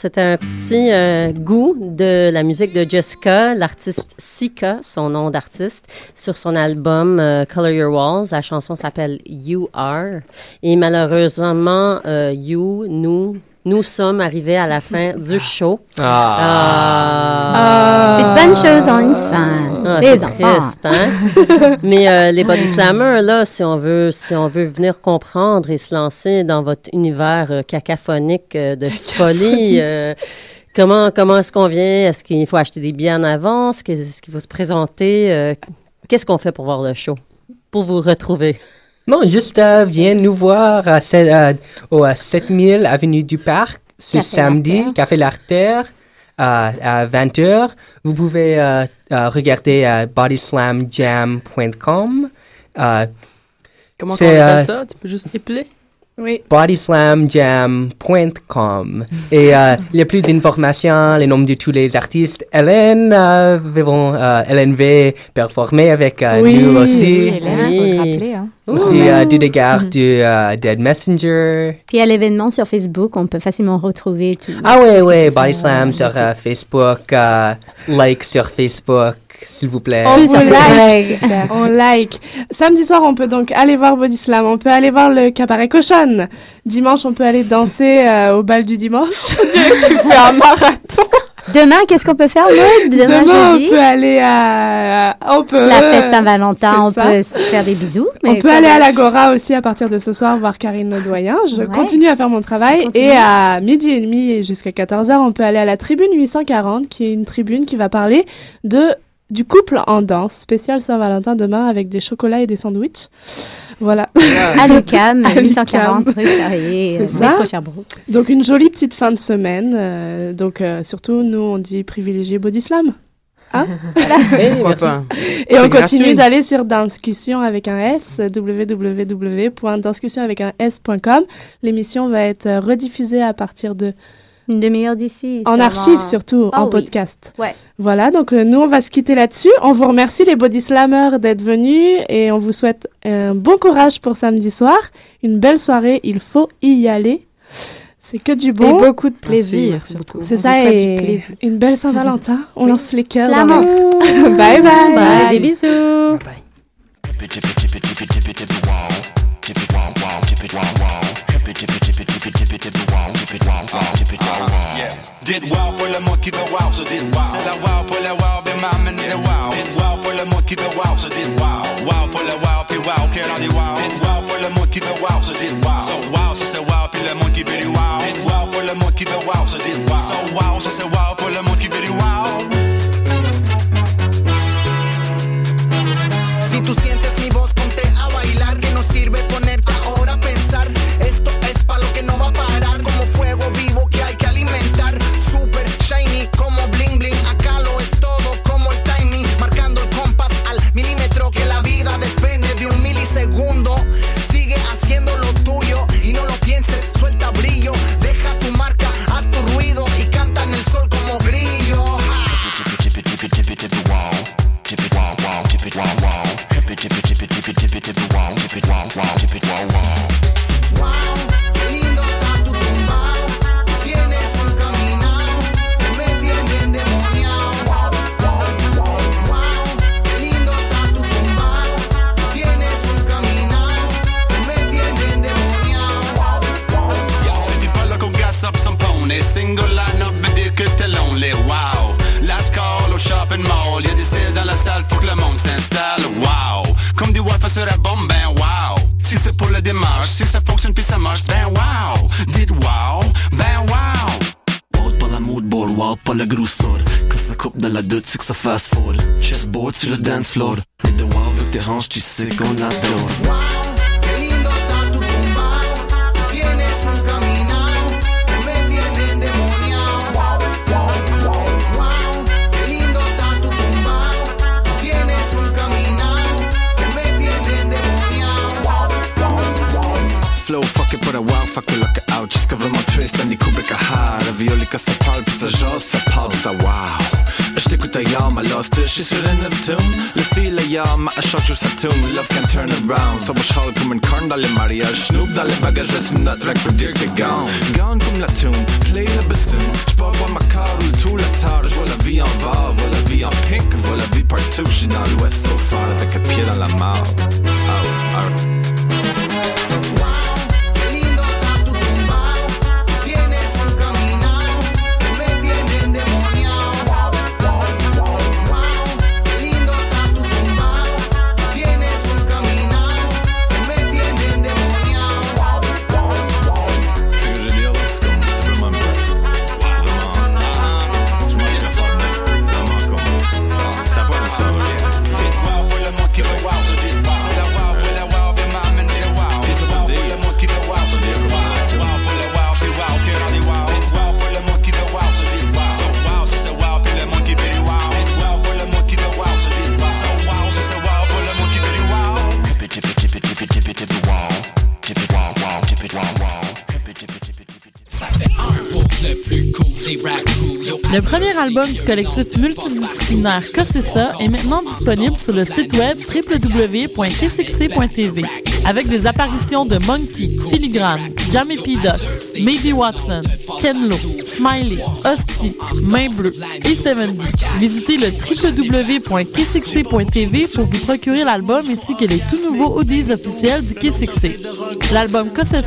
[SPEAKER 6] C'est un petit euh, goût de la musique de Jessica, l'artiste Sika, son nom d'artiste, sur son album euh, Color Your Walls. La chanson s'appelle You Are. Et malheureusement, euh, You, nous, nous sommes arrivés à la fin du show. Ah.
[SPEAKER 2] Toute bonne chose en une fin.
[SPEAKER 6] Ah,
[SPEAKER 2] les
[SPEAKER 6] c'est
[SPEAKER 2] enfants.
[SPEAKER 6] triste, hein? Mais euh, les body slammers, là, si on veut, si on veut venir comprendre et se lancer dans votre univers euh, cacaphonique euh, de folie, euh, comment comment est-ce qu'on vient? Est-ce qu'il faut acheter des billets en avance? Qu'est-ce qu'il faut se présenter? Euh, Qu'est-ce qu'on fait pour voir le show? Pour vous retrouver?
[SPEAKER 11] Non, juste euh, viens nous voir à, se- euh, au à 7000 Avenue du Parc ce
[SPEAKER 2] Café
[SPEAKER 11] samedi,
[SPEAKER 2] L'Artère.
[SPEAKER 11] Café L'Artère, euh, à 20h. Vous pouvez euh, euh, regarder à bodyslamjam.com. Euh,
[SPEAKER 10] Comment on appelle
[SPEAKER 11] euh,
[SPEAKER 10] ça? Tu peux juste épeler?
[SPEAKER 4] Oui.
[SPEAKER 11] bodyslamjam.com. Et euh, il y a plus d'informations, les noms de tous les artistes. Hélène, euh, vont, euh, Hélène va performer avec euh,
[SPEAKER 4] Oui.
[SPEAKER 11] nous
[SPEAKER 3] Oui,
[SPEAKER 11] aussi.
[SPEAKER 3] Hélène, faut
[SPEAKER 6] Oui.
[SPEAKER 3] le rappeler. Hein.
[SPEAKER 11] Aussi euh, du dégard du euh, Dead Messenger.
[SPEAKER 2] Puis à l'événement sur Facebook, on peut facilement retrouver tout.
[SPEAKER 11] Ah ouais,
[SPEAKER 2] qu'ils
[SPEAKER 11] Body Slam
[SPEAKER 2] euh,
[SPEAKER 11] sur euh, Facebook, euh, like sur Facebook, s'il vous plaît.
[SPEAKER 4] On vous like.
[SPEAKER 2] super.
[SPEAKER 4] On like. Samedi soir, on peut donc aller voir Body Slam. On peut aller voir le cabaret cochonne. Dimanche, on peut aller danser euh, au bal du dimanche. On dirait que tu fais un marathon.
[SPEAKER 2] Demain, qu'est-ce qu'on peut faire, Maud? Demain,
[SPEAKER 4] Demain,
[SPEAKER 2] jeudi?
[SPEAKER 4] on peut aller à... On peut...
[SPEAKER 2] La fête Saint-Valentin, on peut se faire des bisous.
[SPEAKER 4] On peut aller à l'Agora aussi à partir de ce soir voir Karine Ledoyen. Je
[SPEAKER 2] Ouais.
[SPEAKER 4] continue à faire mon travail. Et à midi et demi et jusqu'à 14h, on peut aller à la tribune 840, qui est une tribune qui va parler de du couple en danse, spécial Saint-Valentin demain avec des chocolats et des sandwichs. Voilà.
[SPEAKER 2] À l'UCAM,
[SPEAKER 4] À
[SPEAKER 2] 840 rue Charrier,
[SPEAKER 4] C'est
[SPEAKER 2] euh, métro Sherbrooke.
[SPEAKER 4] Donc une jolie petite fin de semaine. euh, donc euh, surtout, nous, on dit privilégier Body Slam. Hein Voilà.
[SPEAKER 11] Hey,
[SPEAKER 10] Pourquoi
[SPEAKER 11] merci.
[SPEAKER 10] pas?
[SPEAKER 4] Et on continue d'aller sur Danscussion avec un S, www.danscussion avec un S.com. L'émission va être rediffusée à partir de...
[SPEAKER 2] Une demi-heure d'ici.
[SPEAKER 4] En archive
[SPEAKER 2] va.
[SPEAKER 4] surtout,
[SPEAKER 2] Ah
[SPEAKER 4] en
[SPEAKER 2] oui.
[SPEAKER 4] podcast.
[SPEAKER 2] Ouais.
[SPEAKER 4] Voilà, donc euh, nous, on va se quitter là-dessus. On vous remercie les Body Slammers d'être venus et on vous souhaite un bon courage pour samedi soir. Une belle soirée, il faut y aller. C'est que du
[SPEAKER 3] Et
[SPEAKER 4] bon.
[SPEAKER 3] beaucoup de plaisir,
[SPEAKER 10] merci
[SPEAKER 3] surtout.
[SPEAKER 4] C'est ça, et
[SPEAKER 3] du plaisir.
[SPEAKER 4] une belle Saint-Valentin. On lance les cœurs. dans bye bye.
[SPEAKER 6] Bye, des bisous.
[SPEAKER 13] Dit so dit. C'est la wow pour le wow, ben maman de wow. Dit wow pour le monde qui veut wow, so dit wow. Wow pour le wow, puis wow, qu'elle en dit wow? Dit wow pour le monde qui veut wow, so dit wow. So wow, c'est wow, puis le monde qui veut du wow. Dit wow pour le monde qui veut wow, so dit. So wow le
[SPEAKER 14] dance floor. T'es de wow, vu que t'es hanche, tu sais qu'on adore.
[SPEAKER 13] Wow.
[SPEAKER 14] put a wow fuck look out Wszystko w twist, Andy Kubek, aha Raviolika sa palp, sa żo, sa pop, sa wow التيار I lost it. She's feeling Neptune اللي فيه ليام مع الشجر وساتون Love can turn around. صبر شحال كم نكرن دالي ماريا شنوب دالي باجاز لسن نترك بدير تي gone. Gone كم لاتون play la bassoon. J'pars voir ma car le tout la tard J'vois la vie en va, vois la vie en pink Vois so far. Avec un pied dans la mare Oh,
[SPEAKER 15] Le premier album du collectif multidisciplinaire Cossessa est maintenant disponible sur le site web www.kcxc.tv avec des apparitions de Monkey, Filigrane, Jamie P. Ducks, Maybe Watson, Ken Lo, Smiley, Hostie, Main Bleue et 70. Visitez le www.kcxc.tv pour vous procurer l'album ainsi que les tout nouveaux audios officiels du Kcxc. L'album Cossessa